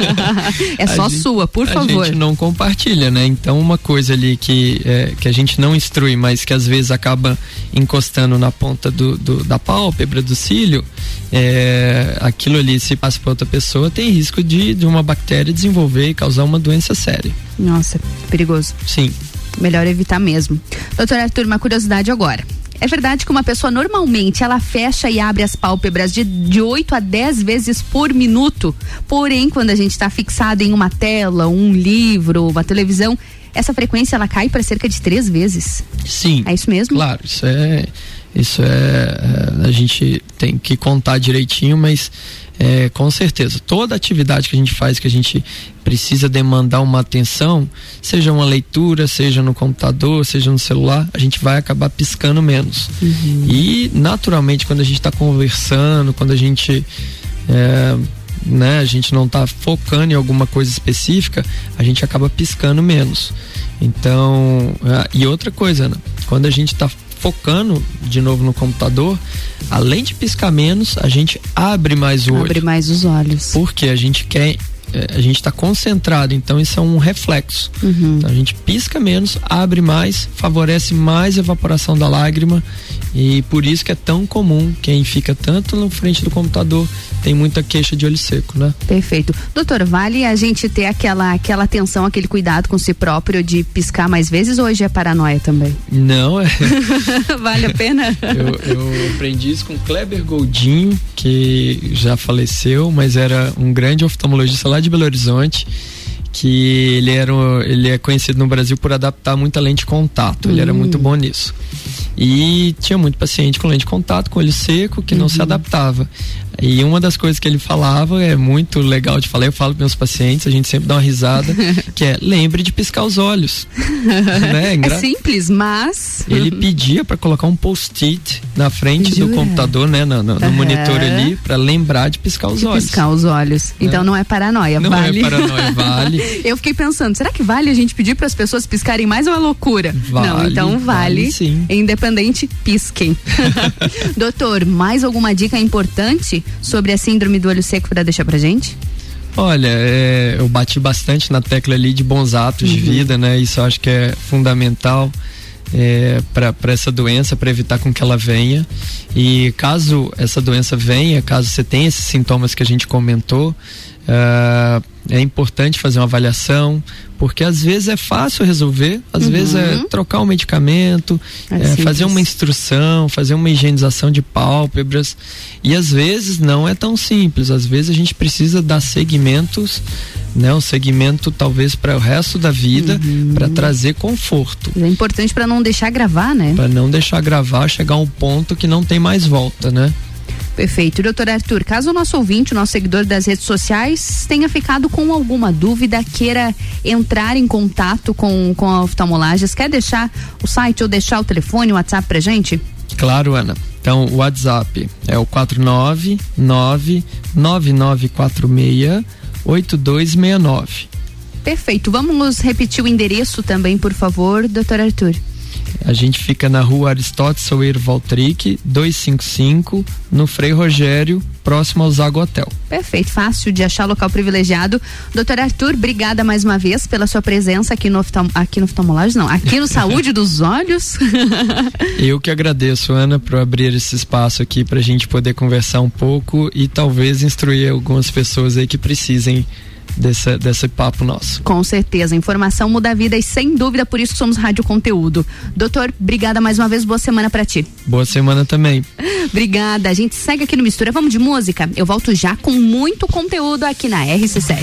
é só gente, sua, por favor. A gente não compartilha, né? Então uma coisa ali que, é, que a gente não instrui, mas que às vezes acaba encostando na ponta do, do da pálpebra, do cílio, é, aquilo ali se passa para outra pessoa, tem risco de, de uma bactéria desenvolver e causar uma doença séria. Nossa, perigoso. Sim. Melhor evitar mesmo. Doutor Arthur, uma curiosidade agora. É verdade que uma pessoa normalmente ela fecha e abre as pálpebras de, de 8 a 10 vezes por minuto. Porém, quando a gente está fixado em uma tela, um livro, uma televisão, essa frequência ela cai para cerca de três vezes. Sim. É isso mesmo? Claro, isso é. Isso é, é a gente tem que contar direitinho, mas é, com certeza, toda atividade que a gente faz, que a gente precisa demandar uma atenção, seja uma leitura, seja no computador, seja no celular, a gente vai acabar piscando menos. Uhum. E, naturalmente, quando a gente está conversando, quando a gente. É, né, a gente não está focando em alguma coisa específica, a gente acaba piscando menos. Então, é, e outra coisa, né, quando a gente está focando de novo no computador, além de piscar menos, a gente abre mais o abre olho. Abre mais os olhos. Porque a gente quer é, a gente está concentrado, então isso é um reflexo. Uhum. Então a gente pisca menos, abre mais, favorece mais a evaporação da lágrima e por isso que é tão comum quem fica tanto na frente do computador tem muita queixa de olho seco, né? Perfeito. Doutor, vale a gente ter aquela, aquela atenção, aquele cuidado com si próprio de piscar mais vezes ou hoje é paranoia também? Não, é. vale a pena? eu, eu aprendi isso com Kleber Goldinho, que já faleceu, mas era um grande oftalmologista lá de Belo Horizonte que ele era ele é conhecido no Brasil por adaptar muita lente de contato. Ele era muito hum. bom nisso. E tinha muito paciente com lente de contato, com olho seco, que uhum. não se uhum. adaptava. E uma das coisas que ele falava é muito legal de falar, eu falo para meus pacientes, a gente sempre dá uma risada, que é lembre de piscar os olhos. né? É, é, simples, mas. Ele pedia para colocar um post-it na frente Jura? do computador, né? No, no, no uhum. monitor ali, para lembrar de piscar os de olhos. Piscar os olhos. Né? Então não é paranoia, não vale. Não é paranoia, vale. eu fiquei pensando, será que vale a gente pedir para as pessoas piscarem mais ou é loucura? Vale, não, então vale. vale sim. Independente, pisquem. Doutor, mais alguma dica importante sobre a síndrome do olho seco para deixar pra gente? Olha, é, eu bati bastante na tecla ali de bons atos uhum. de vida, né? Isso eu acho que é fundamental é, para essa doença, para evitar com que ela venha. E caso essa doença venha, caso você tenha esses sintomas que a gente comentou, Uh, é importante fazer uma avaliação, porque às vezes é fácil resolver, às uhum. vezes é trocar um medicamento, é é, fazer uma instrução, fazer uma higienização de pálpebras, e às vezes não é tão simples, às vezes a gente precisa dar segmentos, né, um segmento talvez para o resto da vida, uhum. para trazer conforto. É importante para não deixar gravar, né? Para não deixar gravar, chegar a um ponto que não tem mais volta, né? Perfeito. Doutor Arthur, caso o nosso ouvinte, o nosso seguidor das redes sociais, tenha ficado com alguma dúvida, queira entrar em contato com, com a oftalmolagens, quer deixar o site ou deixar o telefone, o WhatsApp pra gente? Claro, Ana. Então, o WhatsApp é o 4999946 8269. Perfeito. Vamos repetir o endereço também, por favor, doutor Arthur. A gente fica na rua Aristóteles Soeiro Valtric, 255, no Frei Rogério, próximo ao Zago Hotel. Perfeito, fácil de achar local privilegiado. Doutor Arthur, obrigada mais uma vez pela sua presença aqui no, aqui no oftalmológico, não, aqui no Saúde dos Olhos. Eu que agradeço, Ana, por abrir esse espaço aqui para a gente poder conversar um pouco e talvez instruir algumas pessoas aí que precisem desse, desse papo nosso. Com certeza, informação muda a vida e sem dúvida por isso somos Rádio Conteúdo. Doutor, obrigada mais uma vez, boa semana para ti. Boa semana também. obrigada, a gente segue aqui no Mistura, vamos de música? Eu volto já com muito conteúdo aqui na RC7.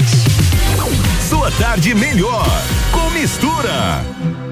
Sua tarde melhor com Mistura.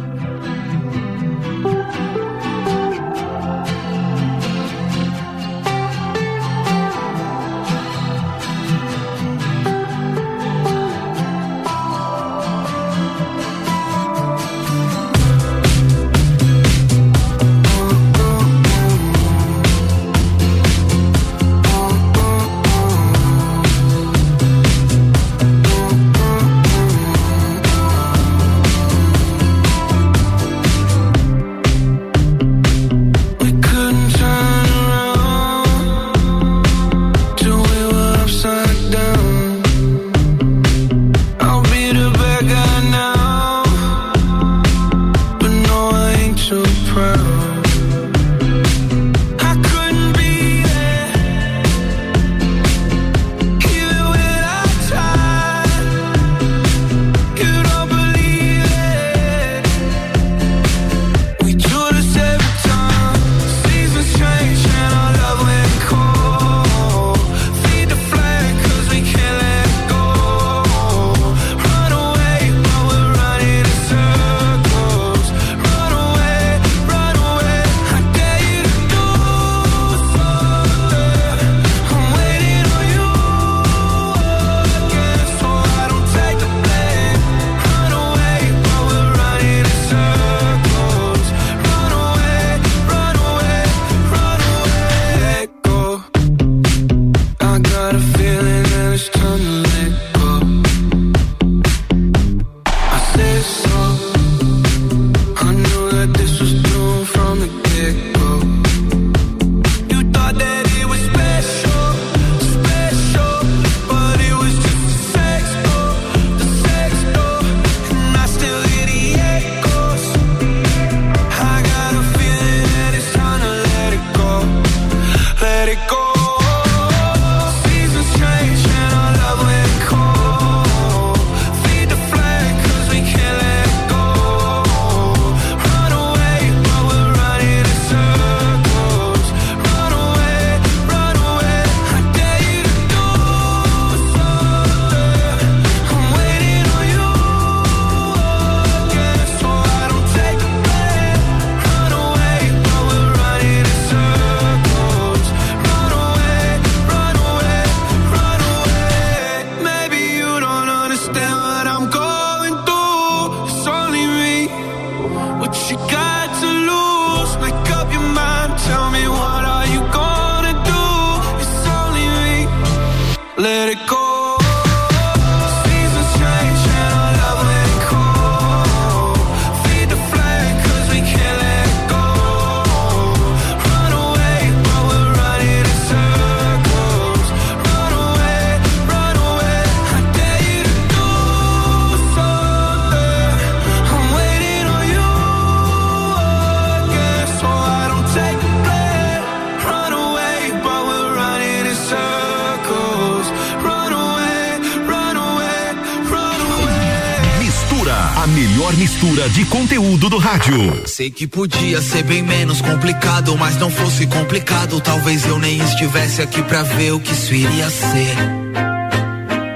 Mistura de conteúdo do rádio. Sei que podia ser bem menos complicado, mas não fosse complicado, talvez eu nem estivesse aqui pra ver o que isso iria ser.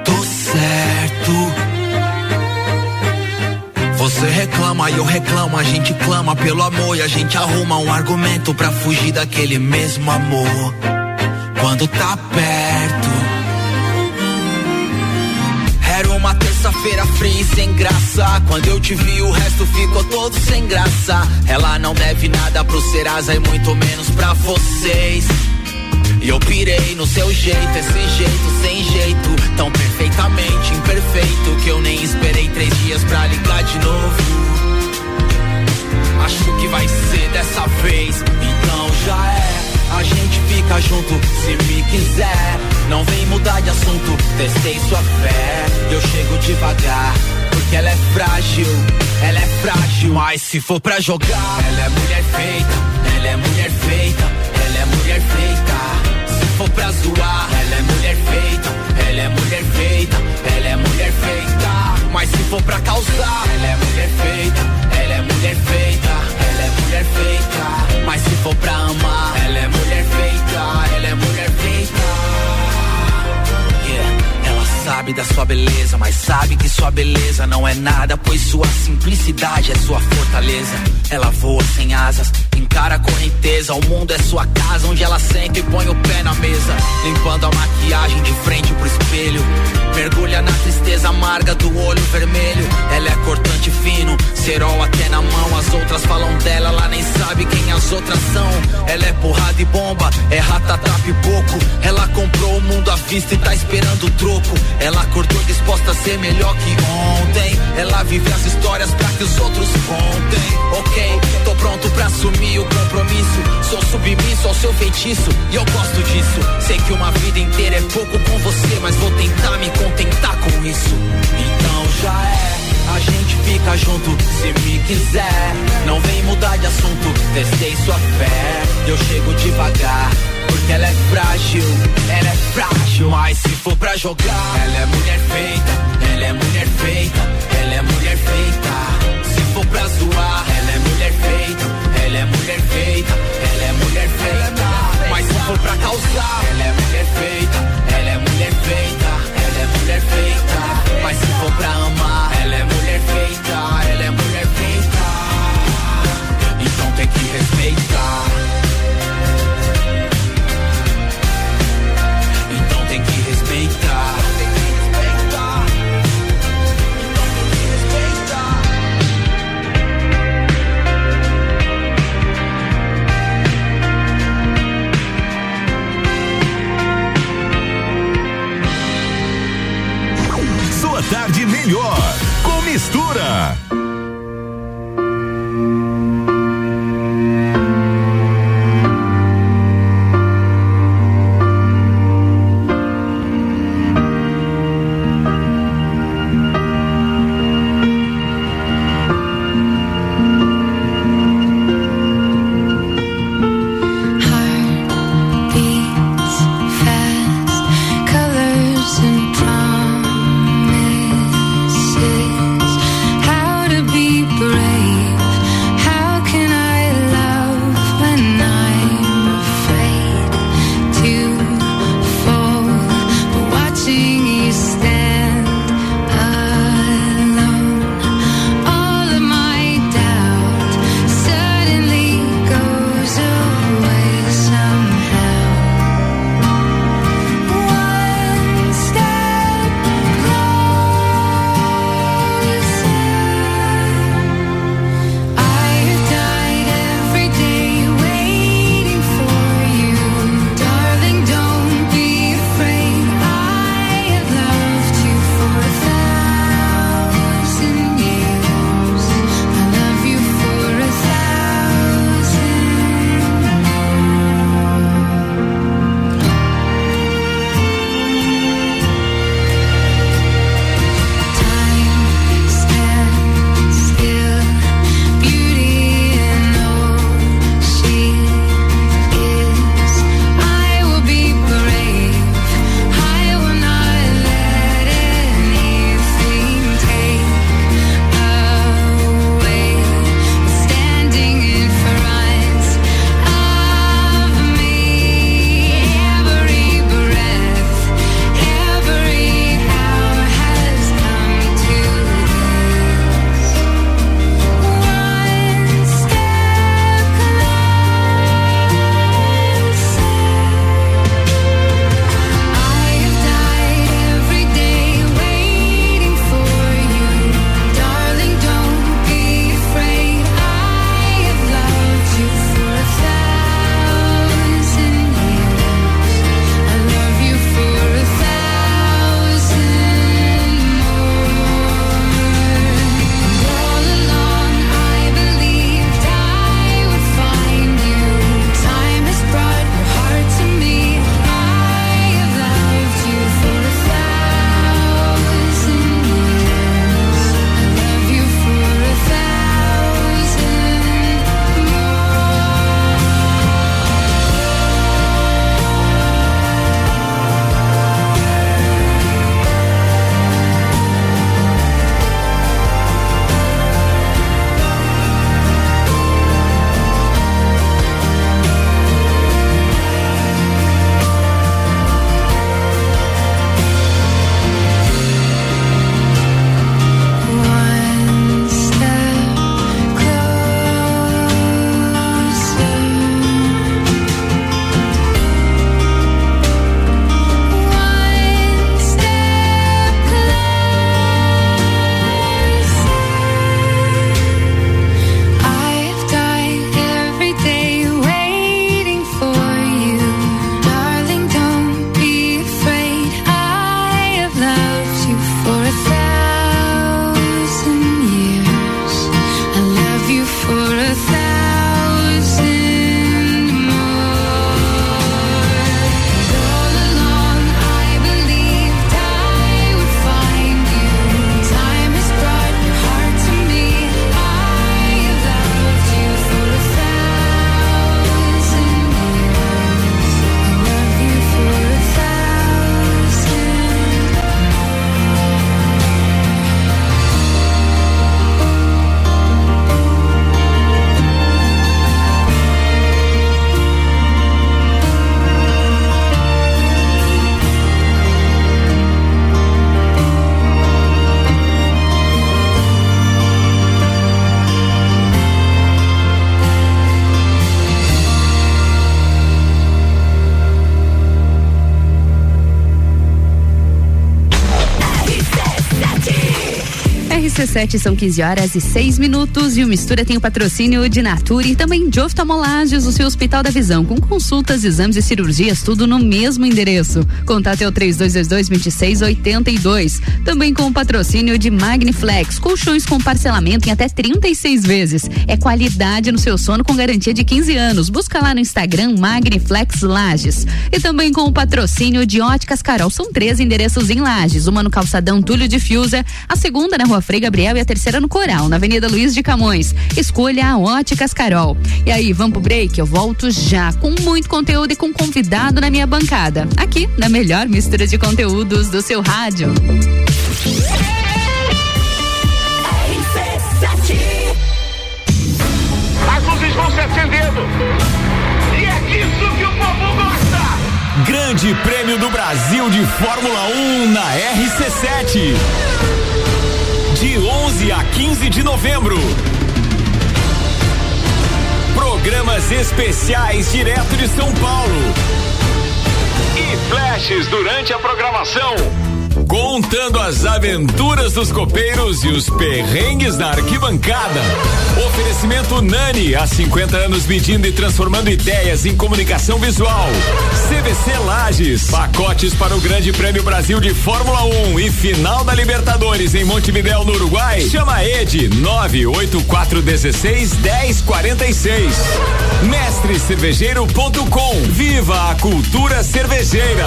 Tô certo. Você reclama e eu reclamo, a gente clama pelo amor e a gente arruma um argumento pra fugir daquele mesmo amor. Quando tá perto. Terça-feira fria e sem graça. Quando eu te vi, o resto ficou todo sem graça. Ela não deve nada pro Serasa e muito menos pra vocês. E eu pirei no seu jeito, esse jeito, sem jeito, tão perfeitamente imperfeito que eu nem esperei três dias pra ligar de novo. Acho que vai ser dessa vez, então já é. A gente fica junto se me quiser. Não vem mudar de assunto, testei sua fé. Eu chego devagar, porque ela é frágil, ela é frágil. Mas se for pra jogar, ela é mulher feita, ela é mulher feita, ela é mulher feita. Se for pra zoar, ela é mulher feita, ela é mulher feita, ela é mulher feita. Mas se for pra causar, ela é mulher feita, ela é mulher feita, ela é mulher feita. Mas se for pra amar, ela é mulher feita, ela é mulher feita. Sabe da sua beleza, mas sabe que sua beleza não é nada, pois sua simplicidade é sua fortaleza. Ela voa sem asas, encara a correnteza. O mundo é sua casa, onde ela senta e põe o pé na mesa. Limpando a maquiagem de frente pro espelho. Mergulha na tristeza amarga do olho vermelho. Ela é cortante fino, cerol até na mão. As outras falam dela, ela nem sabe quem as outras são. Ela é porrada e bomba, é ratatá pipoco. Ela comprou o mundo à vista e tá esperando o troco. Ela acordou disposta a ser melhor que ontem. Ela vive as histórias pra que os outros contem. Ok, tô pronto pra assumir o compromisso. Sou submisso ao seu feitiço e eu gosto disso. Sei que uma vida inteira é pouco com você, mas vou tentar me contentar com isso. Então já é. A gente fica junto se me quiser. Não vem mudar de assunto, testei sua fé. Eu chego devagar, porque ela é frágil, ela é frágil. Mas se for pra jogar, ela é mulher feita, ela é mulher feita, ela é mulher feita. Se for pra zoar, ela é mulher feita, ela é mulher feita, ela é mulher feita. Mas se for pra causar, ela é mulher feita, ela é mulher feita, ela é mulher feita. Mas se for pra amar, ela é mulher feita, ela é mulher feita. Então tem que respeitar. RC7 são 15 horas e 6 minutos e o Mistura tem o patrocínio de Natura e também de oftalmolagens, o seu Hospital da Visão, com consultas, exames e cirurgias, tudo no mesmo endereço. Contate é o 3222-2682. Também com o patrocínio de Magniflex, colchões com parcelamento em até 36 vezes. É qualidade no seu sono com garantia de 15 anos. Busca lá no Instagram Magniflex Lages. E também com o patrocínio de Óticas Carol. São três endereços em Lages, uma no calçadão Túlio de Fiuza, a segunda na rua Frei Gabriel e a terceira no Coral, na Avenida Luiz de Camões. Escolha a Óticas Carol. E aí, vamos pro break? Eu volto já com muito conteúdo e com convidado na minha bancada. Aqui, na melhor mistura de conteúdos do seu rádio. As luzes vão se acendendo. E é disso que o povo gosta. Grande Prêmio do Brasil de Fórmula 1 na RC7. De 11 a 15 de novembro. Programas especiais direto de São Paulo. E flashes durante a programação. Contando as aventuras dos copeiros e os perrengues da arquibancada. Oferecimento Nani, há 50 anos medindo e transformando ideias em comunicação visual. CVC Lages, pacotes para o Grande Prêmio Brasil de Fórmula 1 e final da Libertadores em Montevidéu, no Uruguai. Chama Ed 98416 1046. Mestrecervejeiro.com. Viva a cultura cervejeira.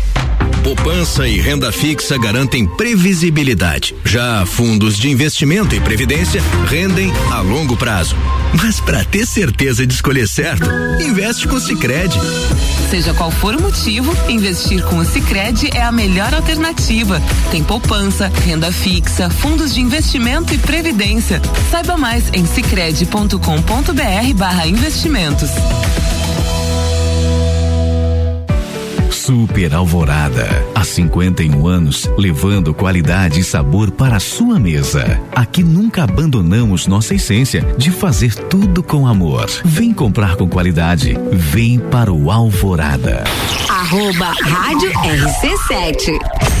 Poupança e renda fixa garantem previsibilidade. Já fundos de investimento e previdência rendem a longo prazo. Mas para ter certeza de escolher certo, investe com o Sicredi. Seja qual for o motivo, investir com o Sicredi é a melhor alternativa. Tem poupança, renda fixa, fundos de investimento e previdência. Saiba mais em sicredi.com.br/barra Super Alvorada. Há 51 anos, levando qualidade e sabor para a sua mesa. Aqui nunca abandonamos nossa essência de fazer tudo com amor. Vem comprar com qualidade. Vem para o Alvorada. Arroba Rádio RC7.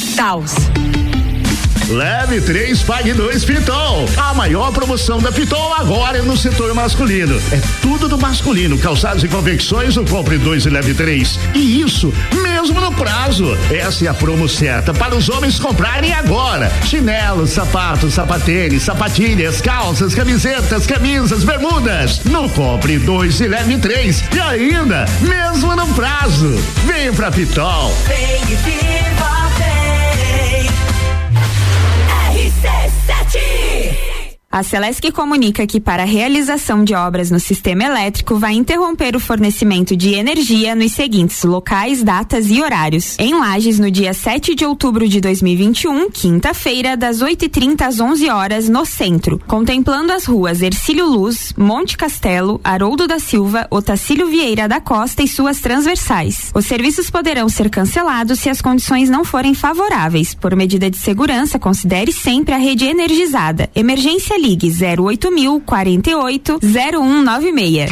Taos. Leve 3, pague 2 Pitol. A maior promoção da Pitol agora é no setor masculino. É tudo do masculino. Calçados e confecções, o compre 2 e leve 3. E isso mesmo no prazo. Essa é a promo certa para os homens comprarem agora. Chinelos, sapatos, sapatênis, sapatilhas, calças, camisetas, camisas, bermudas. No compre 2 e leve 3. E ainda, mesmo no prazo. Vem pra Pitol. Vem e viva, RC7 A Celesc comunica que para a realização de obras no sistema elétrico vai interromper o fornecimento de energia nos seguintes locais, datas e horários. Em Lages, no dia 7 de outubro de 2021, quinta-feira, das 8h30 às 11 horas, no centro, contemplando as ruas Ercílio Luz, Monte Castelo, Haroldo da Silva, Otacílio Vieira da Costa e suas transversais. Os serviços poderão ser cancelados se as condições não forem favoráveis. Por medida de segurança, considere sempre a rede energizada. Emergência Ligue 08000 48 0196.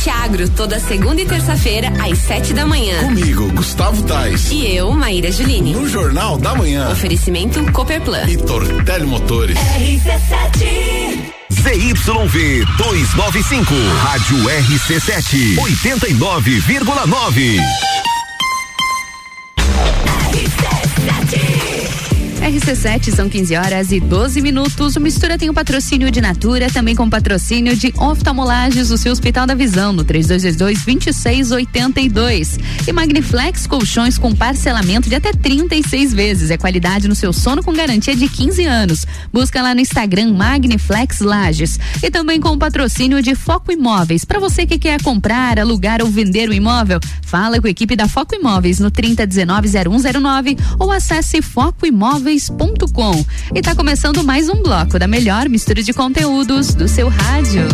RC7 Agro, toda segunda e terça-feira, às sete da manhã. Comigo, Gustavo Tais. E eu, Maíra Juline. No Jornal da Manhã. Oferecimento Cooperplan. E Tortelli Motores. RC7 ZYV 295, Rádio RC7, 89,9. RC7 são 15 horas e 12 minutos. O Mistura tem o patrocínio de Natura, também com patrocínio de oftalmolages, o seu Hospital da Visão, no 3222-2682. E Magniflex Colchões com parcelamento de até 36 vezes. É qualidade no seu sono com garantia de 15 anos. Busca lá no Instagram Magniflex Lages. E também com o patrocínio de Foco Imóveis. Para você que quer comprar, alugar ou vender o imóvel, fala com a equipe da Foco Imóveis no 3019-0109 ou acesse focoimóveis.com. E tá começando mais um bloco da melhor mistura de conteúdos do seu rádio.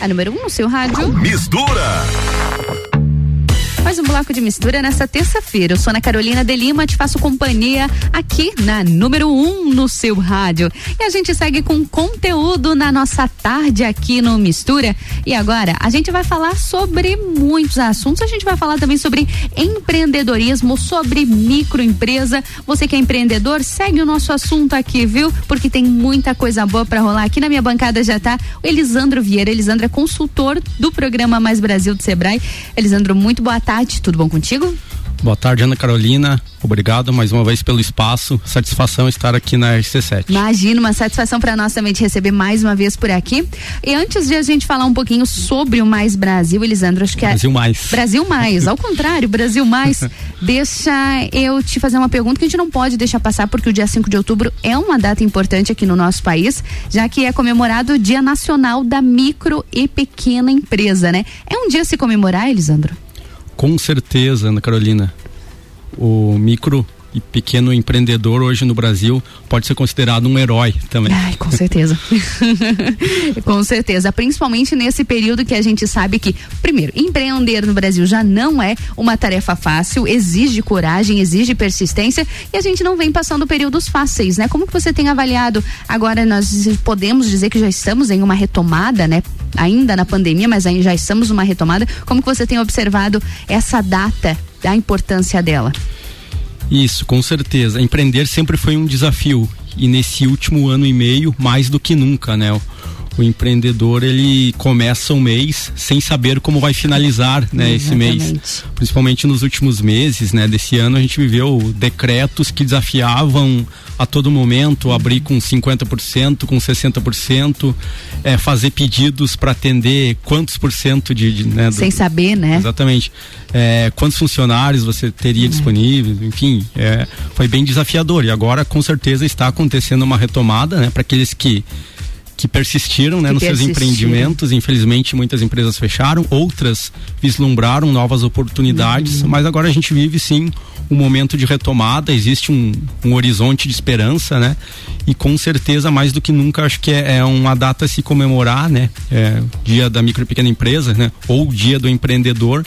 A número 1 um no seu rádio. Mistura! Mais um bloco de mistura nessa terça-feira. Eu sou Ana Carolina de Lima, te faço companhia aqui na número 1 um no seu rádio. E a gente segue com conteúdo na nossa tarde aqui no Mistura. E agora a gente vai falar sobre muitos assuntos. A gente vai falar também sobre empreendedorismo, sobre microempresa. Você que é empreendedor, segue o nosso assunto aqui, viu? Porque tem muita coisa boa para rolar. Aqui na minha bancada já tá o Elisandro Vieira. Elisandro é consultor do programa Mais Brasil do Sebrae. Elisandro, muito boa tarde tarde, tudo bom contigo? Boa tarde, Ana Carolina. Obrigado mais uma vez pelo espaço. Satisfação estar aqui na RC7. Imagina, uma satisfação para nós também te receber mais uma vez por aqui. E antes de a gente falar um pouquinho sobre o Mais Brasil, Elisandro, acho que é. Brasil Mais. Brasil Mais, ao contrário, Brasil Mais. deixa eu te fazer uma pergunta que a gente não pode deixar passar, porque o dia 5 de outubro é uma data importante aqui no nosso país, já que é comemorado o Dia Nacional da Micro e Pequena Empresa, né? É um dia a se comemorar, Elisandro? Com certeza, Ana Carolina. O micro e pequeno empreendedor hoje no Brasil pode ser considerado um herói também. Ai, com certeza. com certeza. Principalmente nesse período que a gente sabe que, primeiro, empreender no Brasil já não é uma tarefa fácil, exige coragem, exige persistência e a gente não vem passando períodos fáceis, né? Como que você tem avaliado? Agora nós podemos dizer que já estamos em uma retomada, né? Ainda na pandemia, mas aí já estamos numa retomada. Como que você tem observado essa data, a importância dela? Isso, com certeza. Empreender sempre foi um desafio e nesse último ano e meio, mais do que nunca, né? O, empreendedor ele começa um mês sem saber como vai finalizar, né, esse mês. Principalmente nos últimos meses, né, desse ano a gente viveu decretos que desafiavam a todo momento abrir com 50%, com 60%, é, fazer pedidos para atender quantos por cento de, de né, do, sem saber, né? Exatamente. É, quantos funcionários você teria uhum. disponíveis, enfim, é, foi bem desafiador e agora com certeza está acontecendo uma retomada, né, para aqueles que que persistiram né, que nos persistiram. seus empreendimentos. Infelizmente, muitas empresas fecharam, outras vislumbraram novas oportunidades, uhum. mas agora a gente vive sim um momento de retomada, existe um, um, horizonte de esperança, né? E com certeza, mais do que nunca, acho que é, é uma data a se comemorar, né? É, dia da micro e pequena empresa, né? Ou dia do empreendedor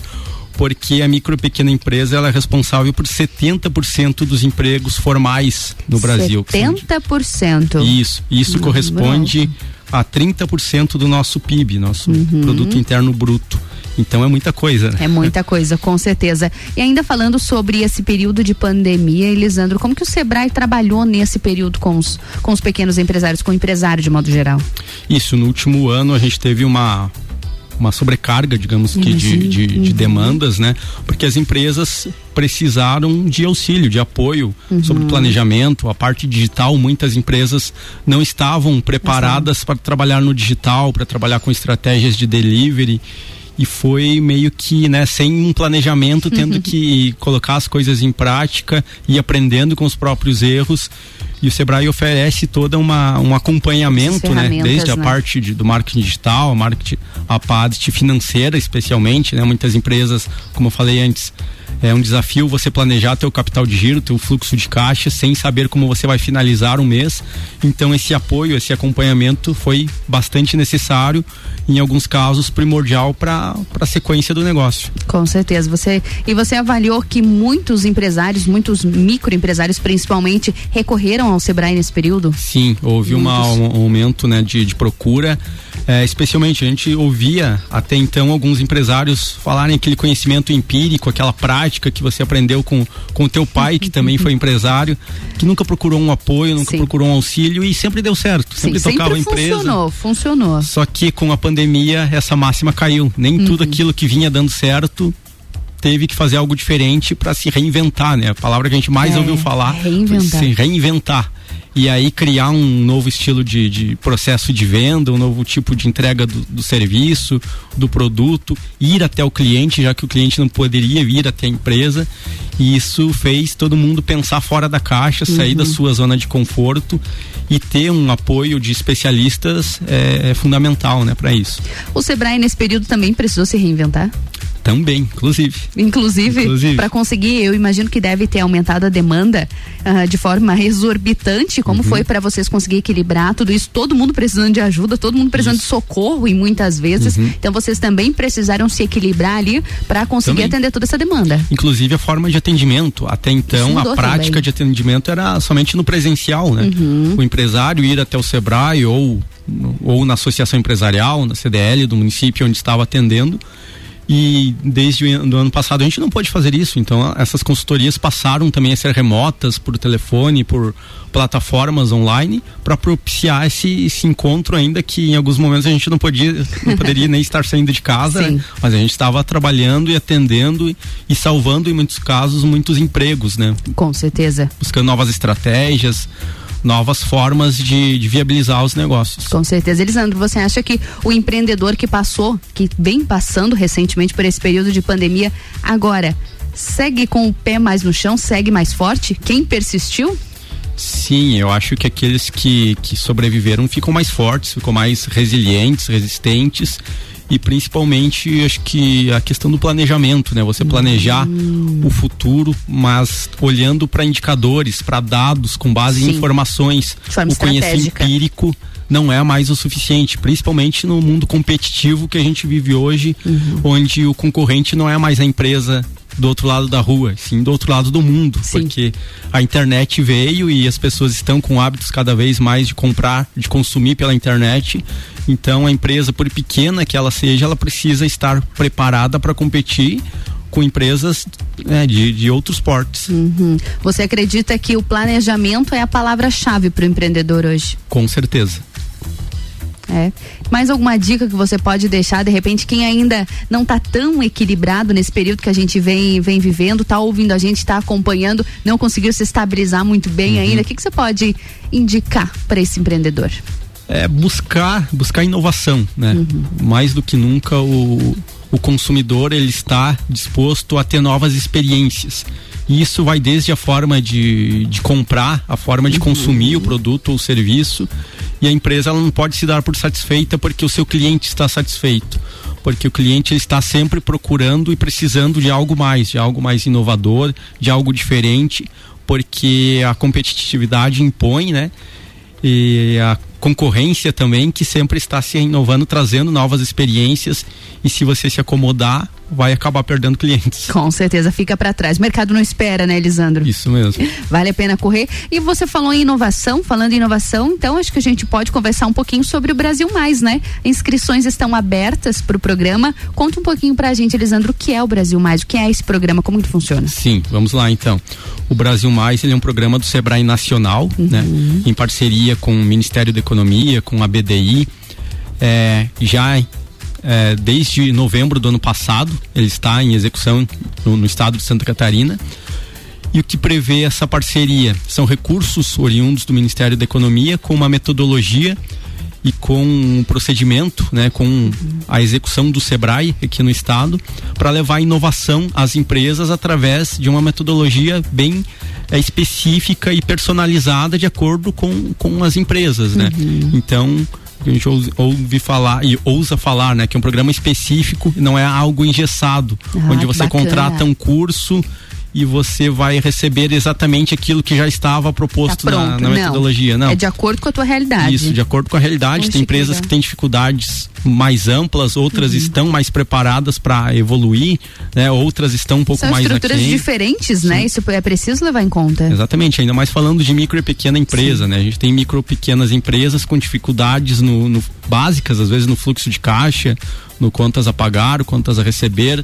porque a micro e pequena empresa ela é responsável por 70% dos empregos formais no Brasil. 70%. Isso, isso hum, corresponde a 30% do nosso PIB, nosso uhum. produto interno bruto. Então é muita coisa. Né? É muita coisa, com certeza. E ainda falando sobre esse período de pandemia, Elisandro, como que o Sebrae trabalhou nesse período com os, com os pequenos empresários, com o empresário de modo geral? Isso, no último ano a gente teve uma uma sobrecarga, digamos que, de, de, de, uhum. demandas, né? Porque as empresas precisaram de auxílio, de apoio uhum. sobre planejamento, a parte digital. Muitas empresas não estavam preparadas para trabalhar no digital, para trabalhar com estratégias de delivery e foi meio que, né, sem um planejamento, tendo Uhum. que colocar as coisas em prática e aprendendo com os próprios erros. E o Sebrae oferece toda uma um acompanhamento, né, desde a né? parte de, do marketing digital, a marketing a parte financeira especialmente, né? Muitas empresas, como eu falei antes, é um desafio você planejar teu capital de giro, teu fluxo de caixa, sem saber como você vai finalizar um mês. Então esse apoio, esse acompanhamento foi bastante necessário, em alguns casos primordial para a sequência do negócio. Com certeza. Você e você avaliou que muitos empresários, muitos microempresários principalmente, recorreram ao Sebrae nesse período? Sim, houve uma, um aumento né, de, de procura. É, especialmente, a gente ouvia até então alguns empresários falarem aquele conhecimento empírico, aquela prática que você aprendeu com com o teu pai, que também foi empresário, que nunca procurou um apoio, nunca procurou um auxílio e sempre deu certo, sempre Sim, tocava sempre a empresa. funcionou, funcionou. Só que com a pandemia essa máxima caiu. Nem Uhum. tudo aquilo que vinha dando certo teve que fazer algo diferente para se reinventar, né? A palavra que a gente mais É, ouviu falar reinventar. se reinventar. E aí criar um novo estilo de, de processo de venda, um novo tipo de entrega do, do serviço, do produto, ir até o cliente, já que o cliente não poderia vir até a empresa. E isso fez todo mundo pensar fora da caixa, sair Uhum. da sua zona de conforto e ter um apoio de especialistas é, é fundamental, né, para isso. O Sebrae nesse período também precisou se reinventar? Também, inclusive. Inclusive, Inclusive. para conseguir, eu imagino que deve ter aumentado a demanda ah, de forma exorbitante. Como Uhum. foi para vocês conseguir equilibrar tudo isso? Todo mundo precisando de ajuda, todo mundo precisando de socorro e muitas vezes. Uhum. Então vocês também precisaram se equilibrar ali para conseguir Também. atender toda essa demanda. Inclusive a forma de atendimento. Até Isso então, a prática também. de atendimento era somente no presencial, né? Uhum. O empresário ir até o Sebrae ou, ou na associação empresarial, na CDL do município onde estava atendendo. E desde o ano passado a gente não pode fazer isso. Então, essas consultorias passaram também a ser remotas por telefone, por plataformas online, para propiciar esse, esse encontro, ainda que em alguns momentos a gente não podia, não poderia nem estar saindo de casa, né? mas a gente estava trabalhando e atendendo e, e salvando em muitos casos muitos empregos, né? Com certeza. Buscando novas estratégias, novas formas de, de viabilizar os negócios. Com certeza. Elisandro, você acha que o empreendedor que passou, que vem passando recentemente por esse período de pandemia, agora segue com o pé mais no chão, segue mais forte? Quem persistiu? Sim, eu acho que aqueles que, que sobreviveram ficam mais fortes, ficam mais resilientes, resistentes e principalmente acho que a questão do planejamento, né? Você planejar o futuro, mas olhando para indicadores, para dados com base Sim. em informações, forma o conhecimento empírico não é mais o suficiente, principalmente no mundo competitivo que a gente vive hoje, onde o concorrente não é mais a empresa do outro lado da rua, sim do outro lado do mundo, porque a internet veio e as pessoas estão com hábitos cada vez mais de comprar, de consumir pela internet. Então a empresa, por pequena que ela seja, ela precisa estar preparada para competir com empresas né, de, de outros portes. Uhum. Você acredita que o planejamento é a palavra-chave para o empreendedor hoje? Com certeza. É. Mais alguma dica que você pode deixar, de repente, quem ainda não está tão equilibrado nesse período que a gente vem, vem vivendo, está ouvindo a gente, está acompanhando, não conseguiu se estabilizar muito bem Uhum. ainda, o que, que você pode indicar para esse empreendedor? é buscar buscar inovação né Uhum. mais do que nunca o, o consumidor ele está disposto a ter novas experiências e isso vai desde a forma de, de comprar a forma de consumir o produto ou serviço. E a empresa ela não pode se dar por satisfeita porque o seu cliente está satisfeito. Porque o cliente ele está sempre procurando e precisando de algo mais de algo mais inovador de algo diferente. Porque a competitividade impõe né? E a concorrência também que sempre está se inovando, trazendo novas experiências e se você se acomodar, vai acabar perdendo clientes. Com certeza, fica para trás. O mercado não espera, né, Elisandro? Isso mesmo. Vale a pena correr. E você falou em inovação, falando em inovação, então acho que a gente pode conversar um pouquinho sobre o Brasil Mais, né? Inscrições estão abertas para o programa. Conta um pouquinho pra gente, Elisandro, o que é o Brasil Mais, o que é esse programa, como que funciona? Sim, vamos lá então. O Brasil Mais ele é um programa do Sebrae Nacional, né? Em parceria com o Ministério da Economia, com a BDI. É, já é, desde novembro do ano passado, ele está em execução no, no estado de Santa Catarina. E o que prevê essa parceria são recursos oriundos do Ministério da Economia com uma metodologia e com um procedimento, né, com a execução do Sebrae aqui no estado, para levar inovação às empresas através de uma metodologia bem é, específica e personalizada de acordo com, com as empresas, né? Uhum. Então a gente ouve, falar e ousa falar, né, que é um programa específico, não é algo engessado, Ah, onde você bacana. contrata um curso e você vai receber exatamente aquilo que já estava proposto Tá na, na metodologia, não. É de acordo com a tua realidade. Isso, de acordo com a realidade. Poxa, tem que empresas legal. que têm dificuldades mais amplas, outras Uhum. estão mais preparadas para evoluir, né? Outras estão um pouco São mais estruturas aquém. diferentes, né? Isso é preciso levar em conta. Exatamente, ainda mais falando de micro e pequena empresa, né? A gente tem micro e pequenas empresas com dificuldades no, no- básicas, às vezes no fluxo de caixa, no contas a pagar, contas a receber,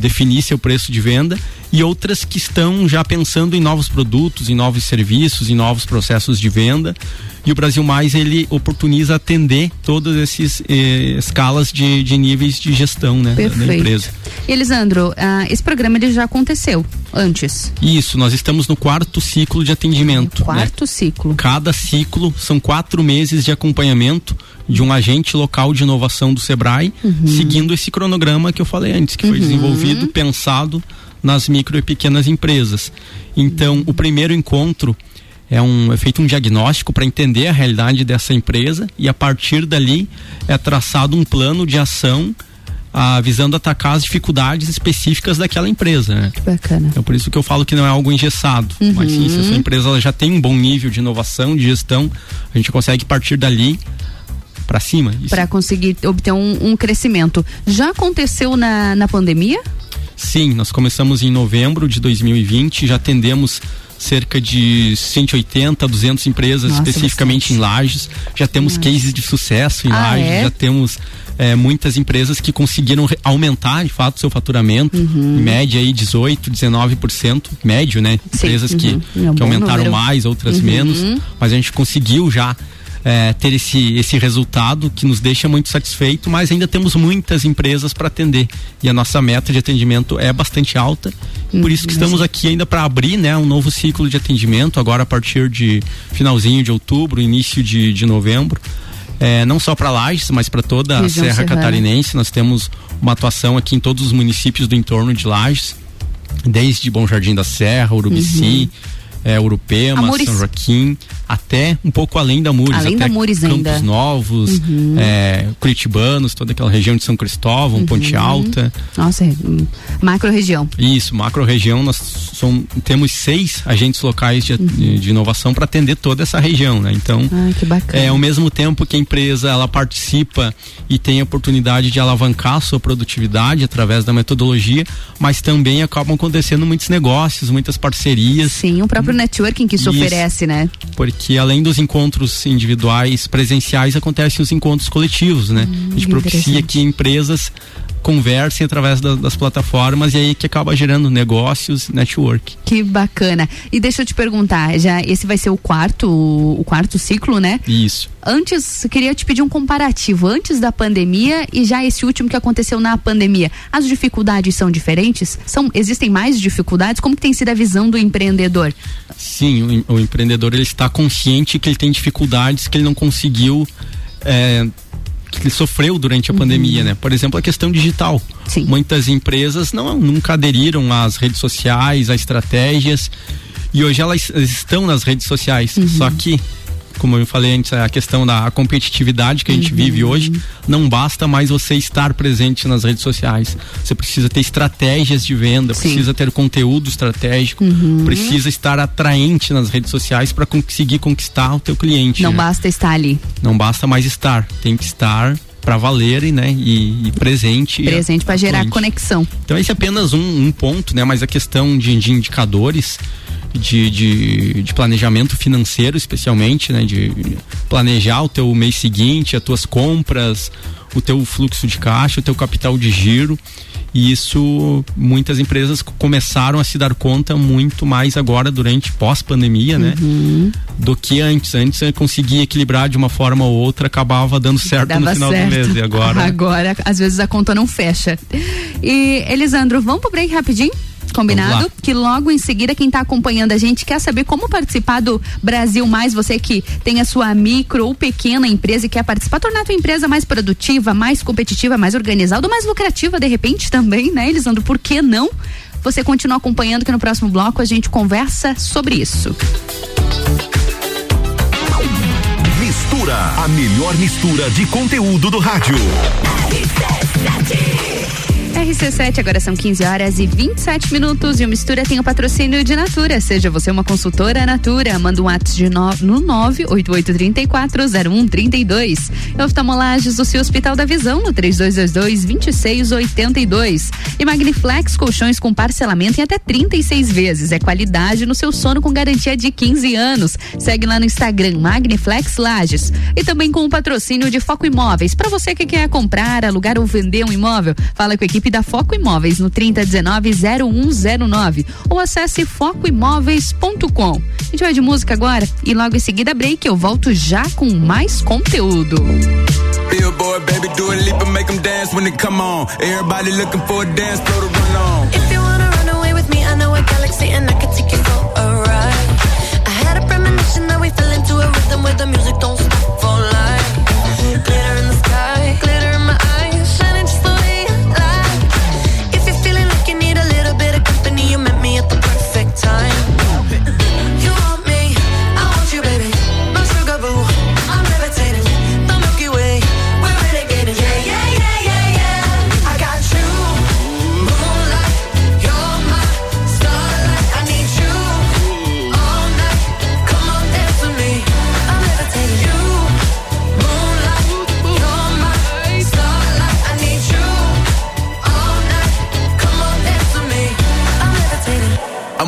definir seu preço de venda e outras que estão já pensando em novos produtos, em novos serviços, em novos processos de venda. E o Brasil Mais ele oportuniza atender todas essas eh, escalas de, de níveis de gestão, né, da- empresa. Elisandro, ah, esse programa ele já aconteceu antes. Isso, nós estamos no quarto ciclo de atendimento. né? Quarto ciclo. Cada ciclo são quatro meses de acompanhamento de um agente local de inovação do Sebrae, Uhum. seguindo esse cronograma que eu falei antes, que foi Uhum. desenvolvido, pensado nas micro e pequenas empresas. Então, o primeiro encontro é, um, é feito um diagnóstico para entender a realidade dessa empresa e a partir dali é traçado um plano de ação ah, visando atacar as dificuldades específicas daquela empresa. Né? Que bacana. Então por isso que eu falo que não é algo engessado. Uhum. Mas sim, se a sua empresa já tem um bom nível de inovação, de gestão, a gente consegue partir dali para cima. Para conseguir obter um, um crescimento. Já aconteceu na, na pandemia? Sim, nós começamos em novembro de 2020, já atendemos cerca de 180, 200 empresas, Nossa, especificamente em Lages. Já temos cases de sucesso em Ah, Lages, é? já temos eh, muitas empresas que conseguiram aumentar, de fato, seu faturamento, Uhum. em média aí 18, 19%, médio, né? Sim, Empresas uhum. que, É um que aumentaram número. mais, outras Uhum. menos, mas a gente conseguiu já eh, ter esse, esse resultado que nos deixa muito satisfeito, mas ainda temos muitas empresas para atender e a nossa meta de atendimento é bastante alta. Por isso que estamos aqui ainda para abrir né, um novo ciclo de atendimento, agora a partir de finalzinho de outubro, início de, de novembro. Eh, não só para Lages, mas para toda a Serra Serrana. Catarinense. Nós temos uma atuação aqui em todos os municípios do entorno de Lages, desde Bom Jardim da Serra, Urubici, eh, Urupema, Amores. São Joaquim, até um pouco além da Mures, Além até da Mures Campos ainda. Novos, Uhum. eh, Curitibanos, toda aquela região de São Cristóvão, Ponte Uhum. Alta. Nossa, hum, macro região. Isso, macro região, nós som- temos seis agentes locais de, de inovação para atender toda essa região, né? Então, Ah, é, ao mesmo tempo que a empresa ela participa e tem a oportunidade de alavancar a sua produtividade através da metodologia, mas também acabam acontecendo muitos negócios, muitas parcerias. Sim, o próprio networking que isso, Isso. oferece, né? Porque além dos encontros individuais presenciais, acontecem os encontros coletivos, né? a gente propicia interessante. que empresas conversem através da- das plataformas e aí que acaba gerando negócios, network. Que bacana. E deixa eu te perguntar, já esse vai ser o quarto, o quarto ciclo, né? Isso. Antes, queria te pedir um comparativo antes da pandemia e já esse último que aconteceu na pandemia. As dificuldades são diferentes? São existem mais dificuldades? Como que tem sido a visão do empreendedor? Sim, o, o empreendedor ele está consciente que ele tem dificuldades que ele não conseguiu, é, que ele sofreu durante a pandemia, né? Por exemplo, a questão digital. Muitas empresas não nunca aderiram às redes sociais, a estratégias e hoje elas estão nas redes sociais. Só que como eu falei antes, a questão da competitividade que a gente vive hoje, não basta mais você estar presente nas redes sociais. Você precisa ter estratégias de venda, Sim. precisa ter conteúdo estratégico, Uhum. precisa estar atraente nas redes sociais para conseguir conquistar o teu cliente. Não né? basta estar ali. Não basta mais estar, tem que estar para valer, né? E, e presente. Presente para gerar conexão. Então esse é apenas um, um ponto, né? Mas a questão de, de indicadores de, de, de planejamento financeiro, especialmente, né? De planejar o teu mês seguinte, as tuas compras, o teu fluxo de caixa, o teu capital de giro. E isso muitas empresas começaram a se dar conta muito mais agora durante pós-pandemia, né? Uhum. Do que antes. Antes eu conseguia equilibrar de uma forma ou outra, acabava dando certo no Dava final certo. do mês. E agora Agora, às vezes a conta não fecha. E, Elisandro, vamos pro break rapidinho? Combinado? Que logo em seguida, quem está acompanhando a gente quer saber como participar do Brasil Mais. Você que tem a sua micro ou pequena empresa e quer participar, tornar a tua empresa mais produtiva, mais competitiva, mais organizada, mais lucrativa de repente também, né, Elisandro? Por que não? Você continua acompanhando que no próximo bloco a gente conversa sobre isso. Mistura, a melhor mistura de conteúdo do rádio. RC7, agora são 15 horas e 27 minutos e o Mistura tem o patrocínio de Natura. Seja você uma consultora Natura, manda um WhatsApp de no, no 988340132. Oftalmolages do seu Hospital da Visão no 3222-2682. E Magniflex colchões com parcelamento em até 36 vezes. É qualidade no seu sono com garantia de 15 anos. Segue lá no Instagram Magniflex Lages. E também com o patrocínio de Foco Imóveis. Para você que quer comprar, alugar ou vender um imóvel, fala com a equipe da Foco Imóveis no 3019-0109 ou acesse focoimóveis.com. A gente vai de música agora e logo em seguida break. Eu volto já com mais conteúdo. Billboard, baby, do a leap and make them dance when they come on. Everybody looking for a dance floor to run on. If you wanna run away with me, I know a galaxy and I can take you for a ride. I had a premonition that we fell into a rhythm where the music don't stop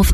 of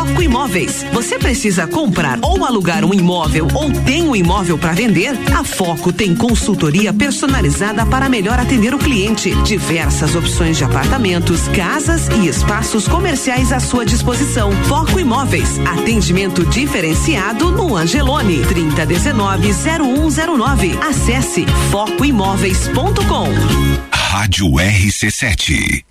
Foco Imóveis. Você precisa comprar ou alugar um imóvel ou tem um imóvel para vender? A Foco tem consultoria personalizada para melhor atender o cliente. Diversas opções de apartamentos, casas e espaços comerciais à sua disposição. Foco Imóveis. Atendimento diferenciado no Angelone. 3019-0109. Acesse focoimóveis.com. Rádio RC7.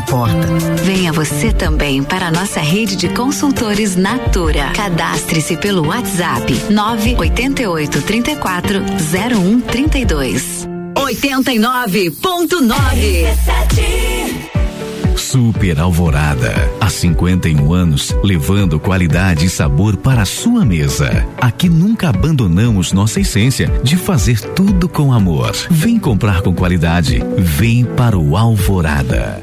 Importa. Venha você também para a nossa rede de consultores Natura. Cadastre-se pelo WhatsApp 988 34 0132. 89.9 Super Alvorada. Há 51 anos, levando qualidade e sabor para a sua mesa. Aqui nunca abandonamos nossa essência de fazer tudo com amor. Vem comprar com qualidade. Vem para o Alvorada.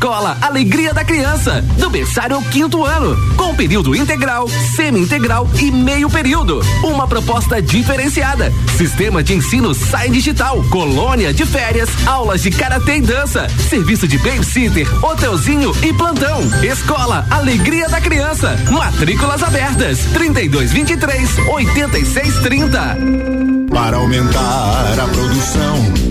Escola Alegria da Criança, do berçário ao quinto ano, com período integral, semi-integral e meio período. Uma proposta diferenciada. Sistema de ensino Sai Digital, colônia de férias, aulas de karatê e dança, serviço de babysitter, hotelzinho e plantão. Escola Alegria da Criança, matrículas abertas, 3223 8630. Para aumentar a produção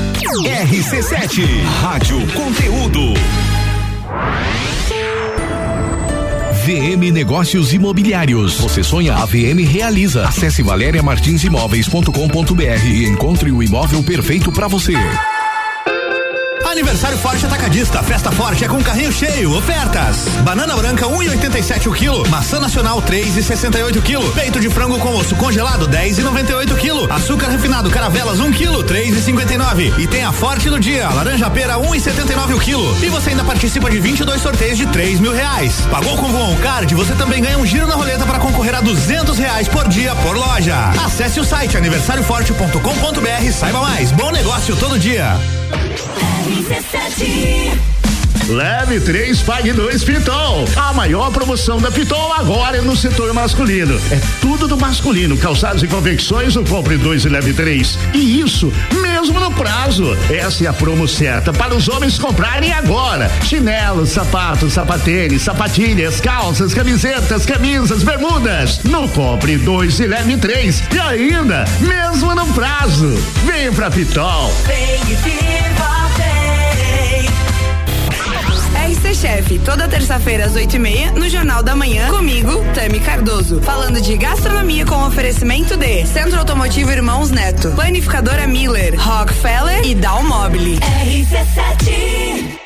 RC7, Rádio Conteúdo. VM Negócios Imobiliários. Você sonha, a VM realiza. Acesse valeriamartinsimóveis.com.br e encontre o imóvel perfeito para você. Aniversário Forte Atacadista. Festa Forte é com carrinho cheio. Ofertas. Banana branca 1,87 o quilo. Maçã nacional 3,68 o quilo. Peito de frango com osso congelado 10,98 o quilo. Açúcar refinado Caravelas 1 quilo 3,59. E tem a Forte do dia. Laranja pera 1,79 o quilo. E você ainda participa de 22 sorteios de 3 mil reais. Pagou com Voon Card? Você também ganha um giro na roleta para concorrer a 200 reais por dia por loja. Acesse o site aniversarioforte.com.br. Saiba mais. Bom negócio todo dia. RC7 Leve 3, pague 2 Pitol. A maior promoção da Pitol agora é no setor masculino. É tudo do masculino. Calçados e confecções, o compre 2 e leve 3. E isso mesmo no prazo. Essa é a promo certa para os homens comprarem agora. Chinelos, sapatos, sapatênis, sapatilhas, calças, camisetas, camisas, bermudas. Não compre 2 e leve 3. E ainda, mesmo no prazo. Vem pra Pitol. RC Chef, Off, toda terça-feira às 8 e meia, no Jornal da Manhã, comigo, Tami Cardoso. Falando de gastronomia com oferecimento de Centro Automotivo Irmãos Neto, Planificadora Miller, Rockefeller e Dalmobile. RC7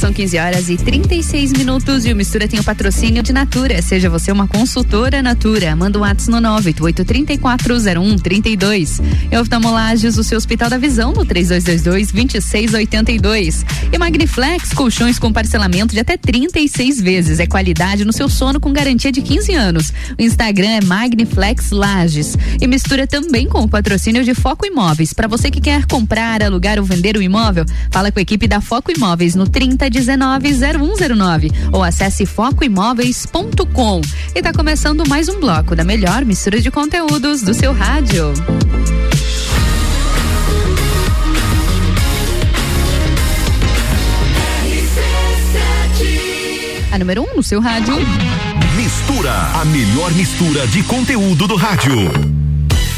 são 15 horas e 36 minutos e o Mistura tem o patrocínio de Natura. Seja você uma consultora Natura. Manda um WhatsApp no 988340132. E oftalmolages, o seu Hospital da Visão no 3222-2682. E Magniflex, colchões com parcelamento de até 36 vezes. É qualidade no seu sono com garantia de 15 anos. O Instagram é Magniflex Lages. E mistura também com o patrocínio de Foco Imóveis. Para você que quer comprar, alugar ou vender o imóvel, fala com a equipe da Foco Imóveis no 3019-0109 ou acesse focoimóveis.com. E tá começando mais um bloco da melhor mistura de conteúdos do seu rádio. A número 1 um no seu rádio. Mistura, a melhor mistura de conteúdo do rádio.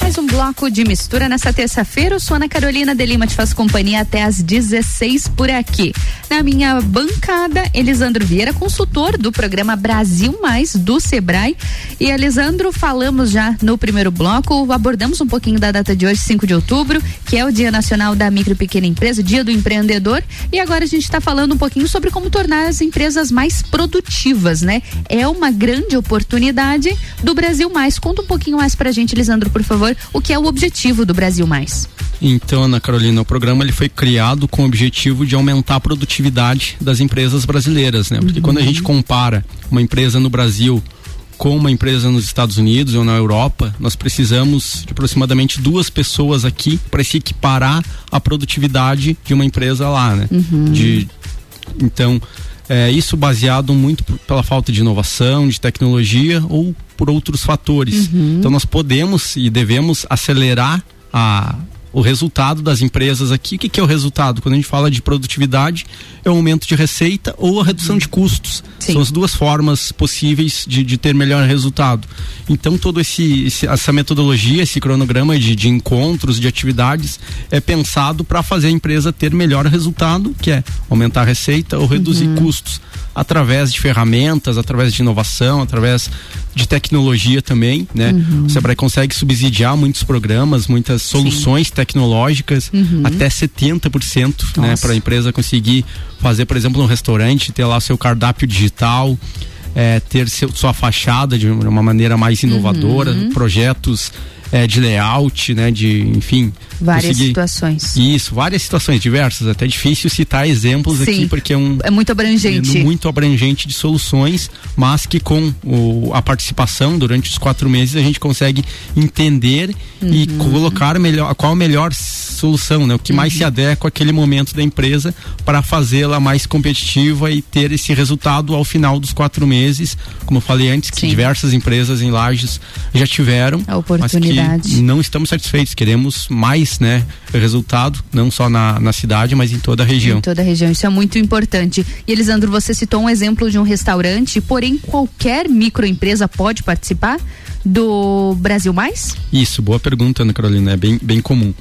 Mais um bloco de mistura nessa terça-feira. Eu sou Ana Carolina de Lima, te faço companhia até às 16 por aqui. Na minha bancada, Elisandro Vieira, consultor do programa Brasil Mais do Sebrae. E Elisandro, falamos já no primeiro bloco, abordamos um pouquinho da data de hoje, 5 de outubro, que é o Dia Nacional da Micro e Pequena Empresa, Dia do Empreendedor. E agora a gente está falando um pouquinho sobre como tornar as empresas mais produtivas, né? É uma grande oportunidade do Brasil Mais. Conta um pouquinho mais pra gente, Elisandro, por favor, o que é o objetivo do Brasil Mais. Então, Ana Carolina, o programa ele foi criado com o objetivo de aumentar a produtividade das empresas brasileiras, né? Porque quando a gente compara uma empresa no Brasil com uma empresa nos Estados Unidos ou na Europa, nós precisamos de aproximadamente duas pessoas aqui para se equiparar à produtividade de uma empresa lá, né? De, então, é, isso baseado muito pela falta de inovação, de tecnologia ou por outros fatores. Então nós podemos e devemos acelerar a o resultado das empresas aqui. O que, que é o resultado? Quando a gente fala de produtividade, é o aumento de receita ou a redução de custos. São as duas formas possíveis de, de ter melhor resultado. Então, todo esse, esse- essa metodologia, esse cronograma de, de encontros, de atividades, é pensado para fazer a empresa ter melhor resultado, que é aumentar a receita ou reduzir custos através de ferramentas, através de inovação, através de tecnologia também, né? O Sebrae consegue subsidiar muitos programas, muitas soluções tecnológicas, Uhum. até 70%, né, Nossa. para a empresa conseguir fazer, por exemplo, um restaurante, ter lá seu cardápio digital, é, ter seu, sua fachada de uma maneira mais inovadora, Uhum. projetos é, de layout, né, de, enfim, Várias conseguir- situações. Isso, várias situações diversas, até difícil citar exemplos Sim. aqui porque é um É muito abrangente. muito abrangente de soluções, mas que com o- a participação durante os quatro meses a gente consegue entender e Uhum. colocar melhor, qual a melhor solução, né? O que Uhum. mais se adequa àquele momento da empresa para fazê-la mais competitiva e ter esse resultado ao final dos quatro meses, como eu falei antes, que diversas empresas em Lages já tiveram, A oportunidade. mas que não estamos satisfeitos, queremos mais, né? Resultado, não só na, na cidade, mas em toda a região. Em toda a região, isso é muito importante. E Elisandro, você citou um exemplo de um restaurante, porém qualquer microempresa pode participar do Brasil Mais? Isso, boa pergunta, Ana Carolina, é bem, bem comum.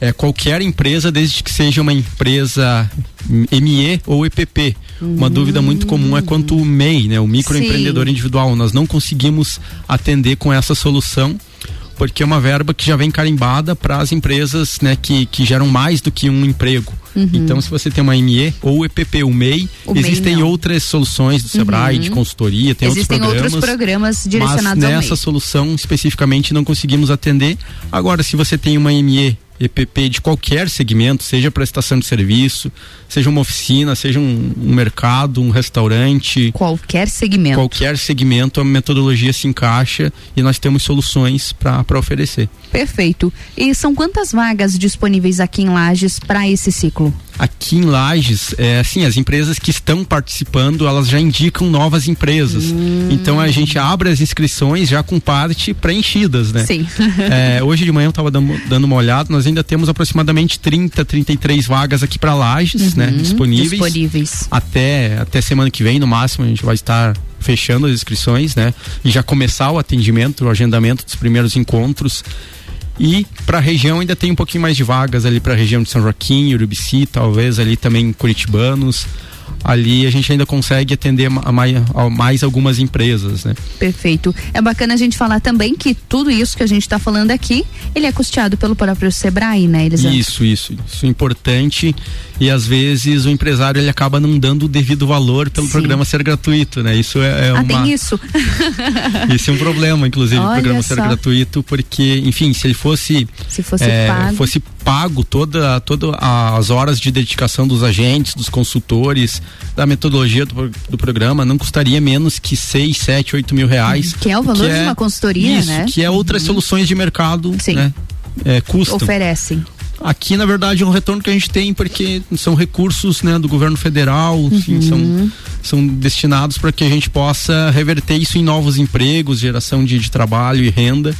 É, qualquer empresa, desde que seja uma empresa ME ou EPP. Uma dúvida muito comum é quanto o MEI, né, o microempreendedor Sim. individual. Nós não conseguimos atender com essa solução porque é uma verba que já vem carimbada para as empresas né, que, que geram mais do que um emprego. Uhum. Então, se você tem uma ME ou EPP, o MEI, O MEI existem não. outras soluções do Sebrae, Uhum. de consultoria, tem Existem outros outros programas. programas direcionados mas nessa MEI. solução especificamente não conseguimos atender. Agora, se você tem uma ME, EPP de qualquer segmento, seja prestação de serviço, seja uma oficina, seja um, um mercado, um restaurante, qualquer segmento, qualquer segmento, a metodologia se encaixa e nós temos soluções para oferecer. Perfeito. E são quantas vagas disponíveis aqui em Lages para esse ciclo? Aqui em Lages, é, assim, as empresas que estão participando, elas já indicam novas empresas. Hum. Então a gente abre as inscrições já com parte preenchidas, né? Sim. É, hoje de manhã eu estava dando, dando uma olhada, nós ainda temos aproximadamente 30, 33 vagas aqui para Lages, né? Uhum, Disponíveis. disponíveis. Até, até semana que vem, no máximo, a gente vai estar fechando as inscrições, né? E já começar o atendimento, o agendamento dos primeiros encontros. E para a região ainda tem um pouquinho mais de vagas ali para a região de São Joaquim, Urubici, talvez ali também curitibanos. Ali a gente ainda consegue atender a mais, a mais algumas empresas, né? Perfeito. É bacana a gente falar também que tudo isso que a gente está falando aqui, ele é custeado pelo próprio Sebrae, né, Elisandro? Isso, isso, isso é importante e às vezes o empresário ele acaba não dando o devido valor pelo Sim. programa ser gratuito, né? Isso é, é ah, uma tem isso. Isso é um problema, inclusive, o programa ser só. gratuito, porque, enfim, se ele fosse Se fosse é, pago. fosse pago toda, toda as horas de dedicação dos agentes, dos consultores, da metodologia do, do programa, não custaria menos que 6, 7, 8 mil reais. Que é o valor de uma consultoria, isso, né? Que é outras soluções de mercado, né? É, custam. Oferecem. Aqui, na verdade, é um retorno que a gente tem porque são recursos né, do governo federal, Uhum. são, são destinados para que a gente possa reverter isso em novos empregos, geração de, de trabalho e renda.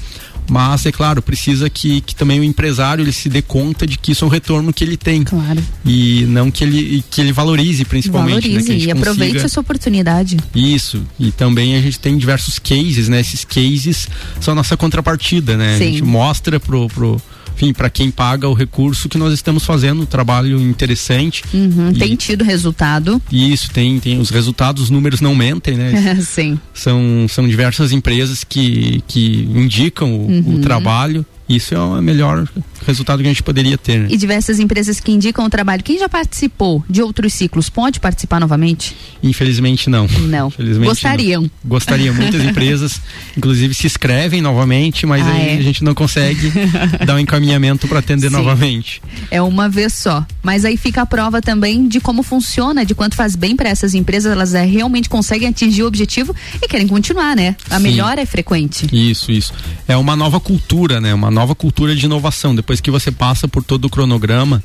Mas, é claro, precisa que, que também o empresário ele se dê conta de que isso é um retorno que ele tem. Claro. E não que ele, que ele valorize, principalmente. né, Valorize gente e aproveite consiga- essa oportunidade. isso, e também a gente tem diversos cases, né? Esses cases são a nossa contrapartida, né? Sim. A gente mostra pro, pro enfim, para quem paga o recurso que nós estamos fazendo um trabalho interessante. Uhum, E- Tem tido resultado. Isso tem, tem os resultados, os números não mentem, né? Sim. São, são diversas empresas que, que indicam o, Uhum. o trabalho. Isso é o melhor resultado que a gente poderia ter. né? E diversas empresas que indicam o trabalho. Quem já participou de outros ciclos pode participar novamente? Infelizmente não. Não. Infelizmente, Gostariam. não. Gostariam. Muitas empresas, inclusive, se inscrevem novamente, mas Ah, aí é? a gente não consegue dar um encaminhamento para atender Sim. novamente. É uma vez só. Mas aí fica a prova também de como funciona, de quanto faz bem para essas empresas. Elas é, realmente conseguem atingir o objetivo e querem continuar, né? A Sim. melhora é frequente. Isso, isso. É uma nova cultura, né? Uma nova cultura de inovação. Depois que você passa por todo o cronograma,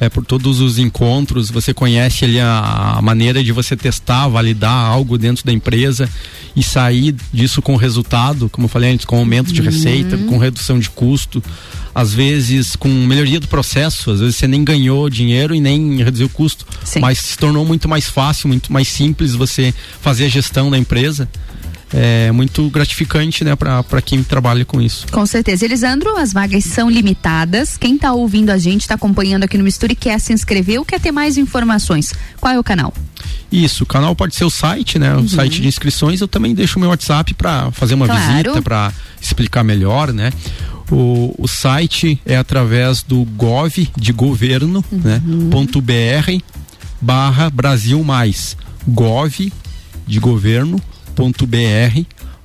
é, por todos os encontros, você conhece ali a, a maneira de você testar, validar algo dentro da empresa e sair disso com resultado, como eu falei antes, com aumento de receita, com redução de custo, às vezes com melhoria do processo, às vezes você nem ganhou dinheiro e nem reduziu o custo, mas se tornou muito mais fácil, muito mais simples você fazer a gestão da empresa é muito gratificante, né, para quem trabalha com isso. Com certeza. Elisandro, as vagas são limitadas. Quem tá ouvindo a gente, tá acompanhando aqui no Mistura e quer se inscrever ou quer ter mais informações, qual é o canal? Isso, o canal pode ser o site, né, o site de inscrições. Eu também deixo o meu WhatsApp para fazer uma Claro. visita, para explicar melhor, né. O, o site é através do gov de governo, né, ponto br barra Brasil mais gov de governo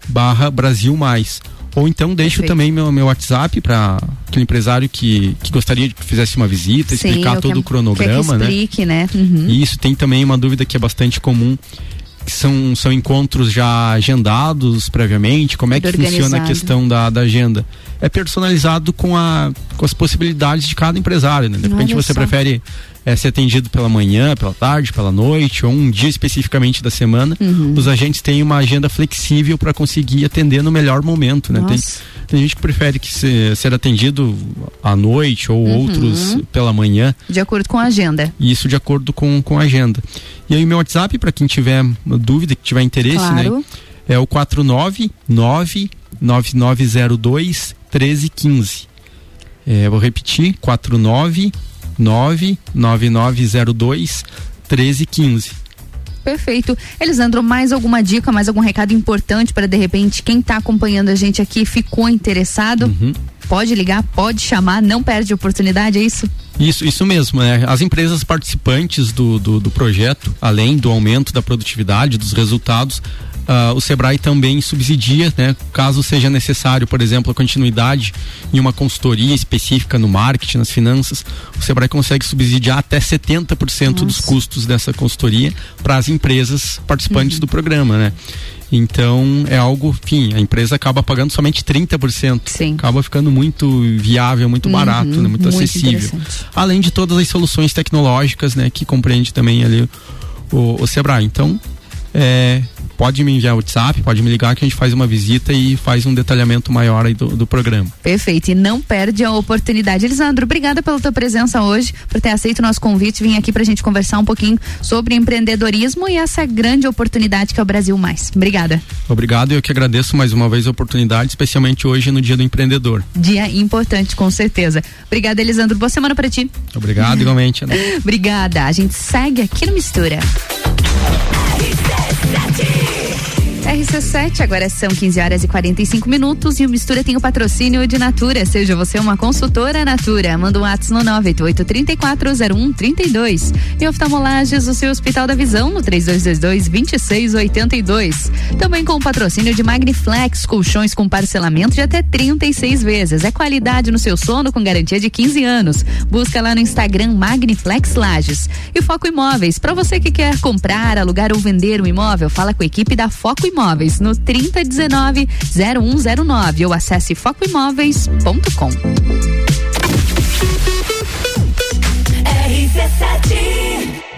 barra Brasil mais ou então deixo Perfeito. também meu, meu WhatsApp para aquele empresário que, que gostaria de que fizesse uma visita, explicar eu todo quero- o cronograma, que né? explique, né? Uhum. E isso tem também uma dúvida que é bastante comum, que são, são encontros já agendados previamente, como é que Tudo funciona a organizado. questão da, da agenda? É personalizado com, a, com as possibilidades de cada empresário, né? De repente Olha você só. prefere é, ser atendido pela manhã, pela tarde, pela noite, ou um dia especificamente da semana. Uhum. Os agentes têm uma agenda flexível para conseguir atender no melhor momento, né? Nossa. tem gente que prefere que se, ser atendido à noite ou Uhum. outros pela manhã. De acordo com a agenda. Isso de acordo com, com a agenda. E aí meu WhatsApp, para quem tiver dúvida, que tiver interesse, Claro. né? É o 499 9902 1315. É, vou repetir, 499 9902 1315. Perfeito. Elisandro, mais alguma dica, mais algum recado importante para de repente quem tá acompanhando a gente aqui ficou interessado? Uhum. Pode ligar, pode chamar, não perde oportunidade, é isso? Isso, isso mesmo, né? As empresas participantes do, do, do projeto, além do aumento da produtividade, dos resultados, ah, o Sebrae também subsidia, né? Caso seja necessário, por exemplo, a continuidade em uma consultoria específica no marketing, nas finanças, o Sebrae consegue subsidiar até 70% dos custos dessa consultoria para as empresas participantes do programa, né? Então é algo, enfim, a empresa acaba pagando somente 30%. Sim. Acaba ficando muito viável, muito Uhum, barato, né? muito, muito acessível. Além de todas as soluções tecnológicas, né, que compreende também ali o, o Sebrae. Então, é, pode me enviar o WhatsApp, pode me ligar que a gente faz uma visita e faz um detalhamento maior aí do, do programa. Perfeito, e não perde a oportunidade. Elisandro, obrigada pela tua presença hoje, por ter aceito o nosso convite, vir aqui pra gente conversar um pouquinho sobre empreendedorismo e essa grande oportunidade que é o Brasil Mais. Obrigada. Obrigado, eu que agradeço mais uma vez a oportunidade, especialmente hoje no Dia do Empreendedor. Dia importante, com certeza. Obrigada, Elisandro. Boa semana pra ti. Obrigado, igualmente. Ana. Obrigada. A gente segue aqui no Mistura. RC7, agora são 15 horas e 45 minutos e o Mistura tem o patrocínio de Natura. Seja você uma consultora Natura. Manda um WhatsApp no 988-340132. E oftalmolages, o seu Hospital da Visão, no 3222-2682. Também com o patrocínio de Magniflex, colchões com parcelamento de até 36 vezes. É qualidade no seu sono com garantia de 15 anos. Busca lá no Instagram Magniflex Lages. E Foco Imóveis, para você que quer comprar, alugar ou vender um imóvel, fala com a equipe da Foco Imóveis no 3019 0109 ou acesse focoimóveis.com.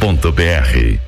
mebbrasil.com.br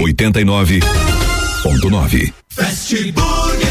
89.9 Fast Burger.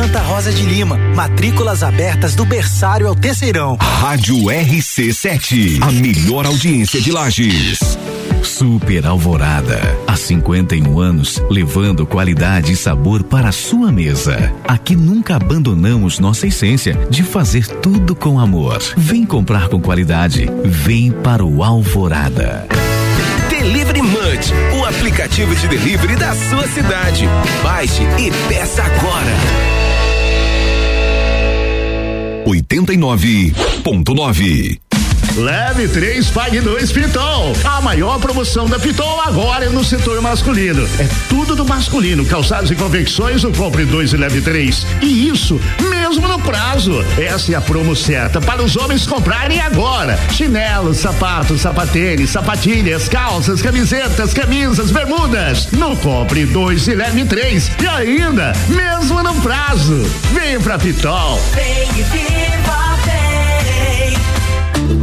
Santa Rosa de Lima, matrículas abertas do berçário ao terceirão. Rádio RC7, a melhor audiência de Lages. Super Alvorada. Há 51 anos, levando qualidade e sabor para a sua mesa. Aqui nunca abandonamos nossa essência de fazer tudo com amor. Vem comprar com qualidade. Vem para o Alvorada. Delivery Munch, o aplicativo de delivery da sua cidade. Baixe e peça agora. 89.9 Leve 3, pague 2 Pitol. A maior promoção da Pitol agora é no setor masculino. É tudo do masculino. Calçados e confecções, o compre 2 e leve 3. E isso mesmo no prazo. Essa é a promo certa para os homens comprarem agora. Chinelos, sapatos, sapatênis, sapatilhas, calças, camisetas, camisas, bermudas. Não compre 2 e leve 3. E ainda, mesmo no prazo. Vem pra Pitol. Vem vem.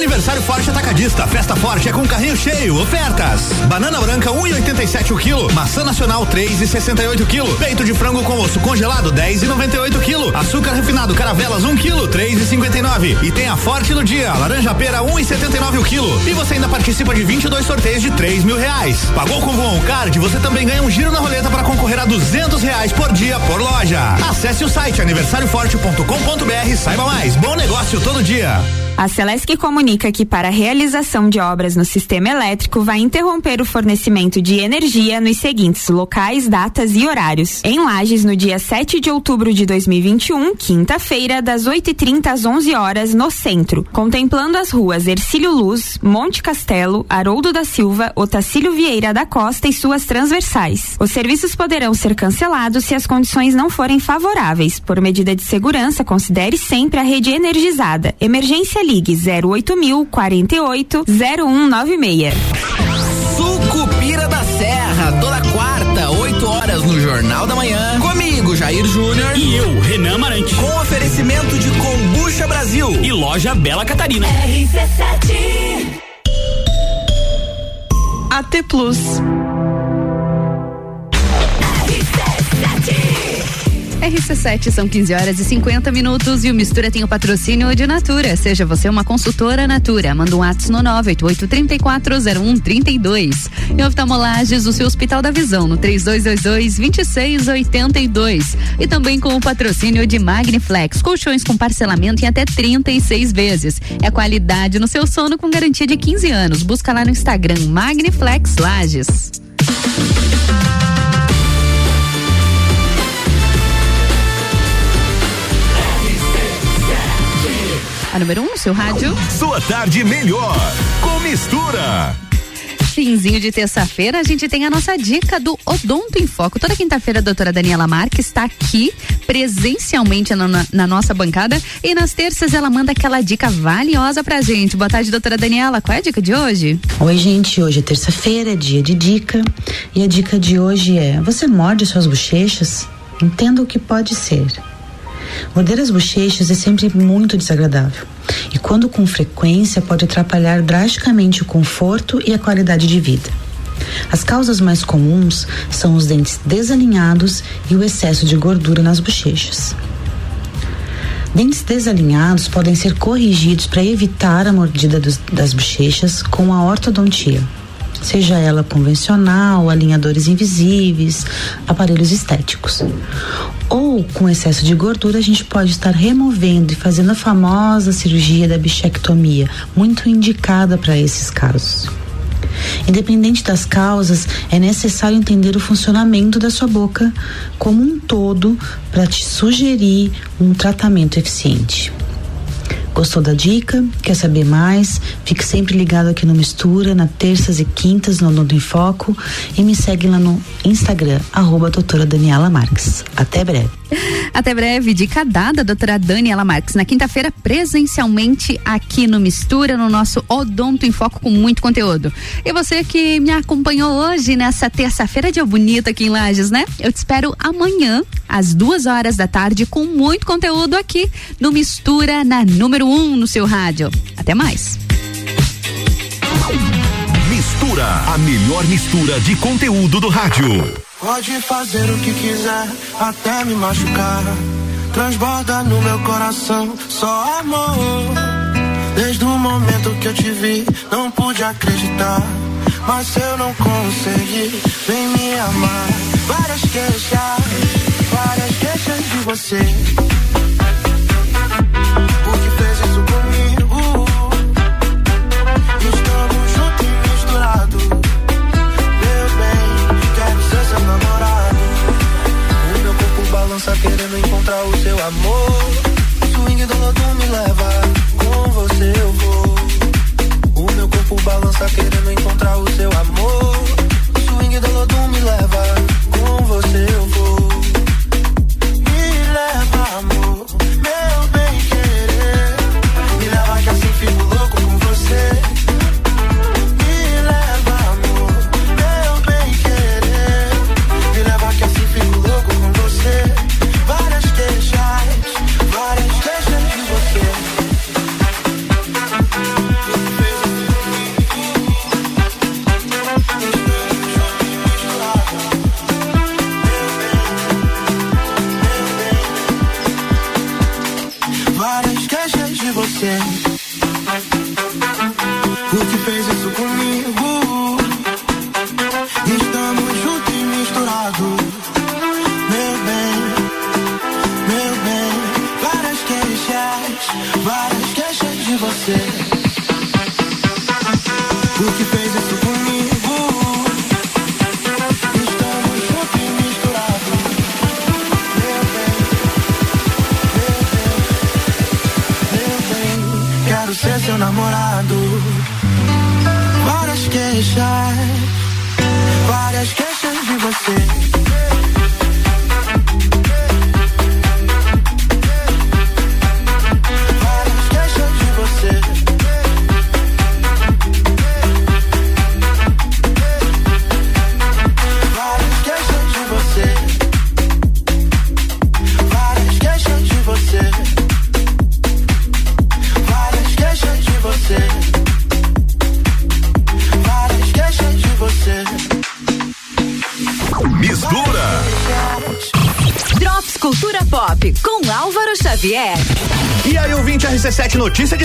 Aniversário Forte Atacadista. Festa Forte é com carrinho cheio. Ofertas. Banana branca 1,87 um o quilo. Maçã nacional 3,68 quilo. Peito de frango com osso congelado 10,98 quilo. Açúcar refinado caravelas 1 um quilo 3,59. E tem a Forte no dia. Laranja pera 1,79 um o quilo. E você ainda participa de 22 sorteios de 3 mil reais. Pagou com o Card? Você também ganha um giro na roleta para concorrer a 200 reais por dia por loja. Acesse o site aniversarioforte.com.br. Saiba mais. Bom negócio todo dia. A Celesc comunica que para a realização de obras no sistema elétrico vai interromper o fornecimento de energia nos seguintes locais, datas e horários. Em Lages, no dia 7 de outubro de 2021, quinta-feira, das 8h30 às 11 horas, no centro, contemplando as ruas Ercílio Luz, Monte Castelo, Haroldo da Silva, Otacílio Vieira da Costa e suas transversais. Os serviços poderão ser cancelados se as condições não forem favoráveis. Por medida de segurança, considere sempre a rede energizada. Emergência ligue 08000 48 0196. Sucupira da Serra, toda quarta, 8 horas no Jornal da Manhã. Comigo, Jair Júnior. E eu, Renan Marante. Com oferecimento de Combucha Brasil. E loja Bela Catarina. RC7 AT Plus. RC7 são 15 horas e 50 minutos e o Mistura tem o patrocínio de Natura. Seja você uma consultora Natura. Manda um WhatsApp no 988340132. E oftalmolages, o seu Hospital da Visão, no 3222-2682. E também com o patrocínio de Magniflex. Colchões com parcelamento em até 36 vezes. É qualidade no seu sono com garantia de 15 anos. Busca lá no Instagram Magniflex Lages. A número 1 um, seu rádio. Sua tarde melhor com mistura. Finzinho de terça-feira, a gente tem a nossa dica do Odonto em Foco. Toda quinta-feira a doutora Daniela Marques está aqui presencialmente na, na, na, nossa bancada e nas terças ela manda aquela dica valiosa pra gente. Boa tarde, doutora Daniela. Qual é a dica de hoje? Oi, gente. Hoje é terça-feira, é dia de dica. E a dica de hoje é: você morde suas bochechas? Entenda o que pode ser. Morder as bochechas é sempre muito desagradável e, quando com frequência, pode atrapalhar drasticamente o conforto e a qualidade de vida. As causas mais comuns são os dentes desalinhados e o excesso de gordura nas bochechas. Dentes desalinhados podem ser corrigidos para evitar a mordida dos, das bochechas com a ortodontia, seja ela convencional, alinhadores invisíveis, aparelhos estéticos. Ou com excesso de gordura, a gente pode estar removendo e fazendo a famosa cirurgia da bichectomia, muito indicada para esses casos. Independente das causas, é necessário entender o funcionamento da sua boca como um todo para te sugerir um tratamento eficiente. Gostou da dica? Quer saber mais? Fique sempre ligado aqui no Mistura, na terças e quintas no Nodo em Foco e me segue lá no Instagram, arroba doutora Daniela Marques. Até breve. Até breve, dica dada, doutora Daniela Marques, na quinta-feira, presencialmente aqui no Mistura, no nosso Odonto em Foco com muito conteúdo. E você que me acompanhou hoje nessa terça-feira, dia bonito aqui em Lages, né? Eu te espero amanhã, às duas horas da tarde, com muito conteúdo aqui no Mistura, na número um no seu rádio. Até mais. Mistura, a melhor mistura de conteúdo do rádio. Pode fazer o que quiser, até me machucar. Transborda no meu coração, só amor. Desde o momento que eu te vi, não pude acreditar. Mas eu não consegui, vem me amar. Várias queixas, várias queixas de você querendo encontrar o seu amor. Swing do lodo me leva, com você eu vou. O meu corpo balança querendo encontrar o seu amor. Swing do lodo me leva, com você eu vou. Me leva, amor Por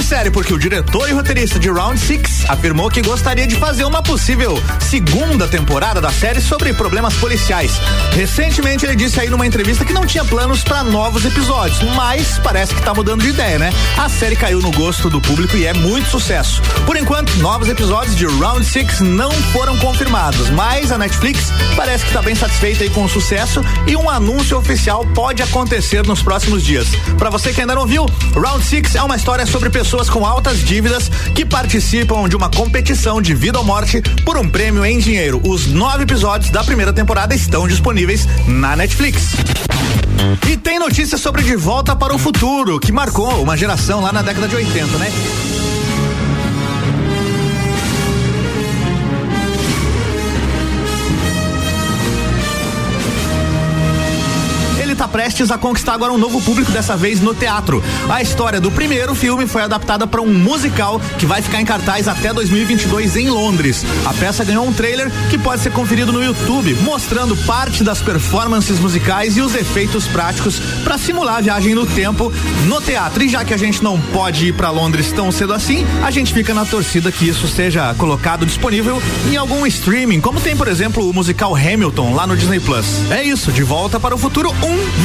série, porque o diretor e roteirista de Round Six afirmou que gostaria de fazer uma possível segunda temporada da série sobre problemas policiais. Recentemente ele disse aí numa entrevista que não tinha planos para novos episódios, mas parece que tá mudando de ideia, né? A série caiu no gosto do público e é muito sucesso. Por enquanto, novos episódios de Round Six não foram confirmados, mas a Netflix parece que tá bem satisfeita aí com o sucesso e um anúncio oficial pode acontecer nos próximos dias. Para você que ainda não viu, Round Six é uma história sobre pessoas com altas dívidas que participam de uma competição de vida ou morte por um prêmio em dinheiro. Os nove episódios da primeira temporada estão disponíveis na Netflix. E tem notícia sobre De Volta para o Futuro, que marcou uma geração lá na década de 80, né? Prestes a conquistar agora um novo público, dessa vez no teatro. A história do primeiro filme foi adaptada para um musical que vai ficar em cartaz até 2022 em Londres. A peça ganhou um trailer que pode ser conferido no YouTube, mostrando parte das performances musicais e os efeitos práticos para simular a viagem no tempo no teatro. E já que a gente não pode ir para Londres tão cedo assim, a gente fica na torcida que isso seja colocado disponível em algum streaming, como tem, por exemplo, o musical Hamilton lá no Disney Plus. É isso, de volta para o futuro 1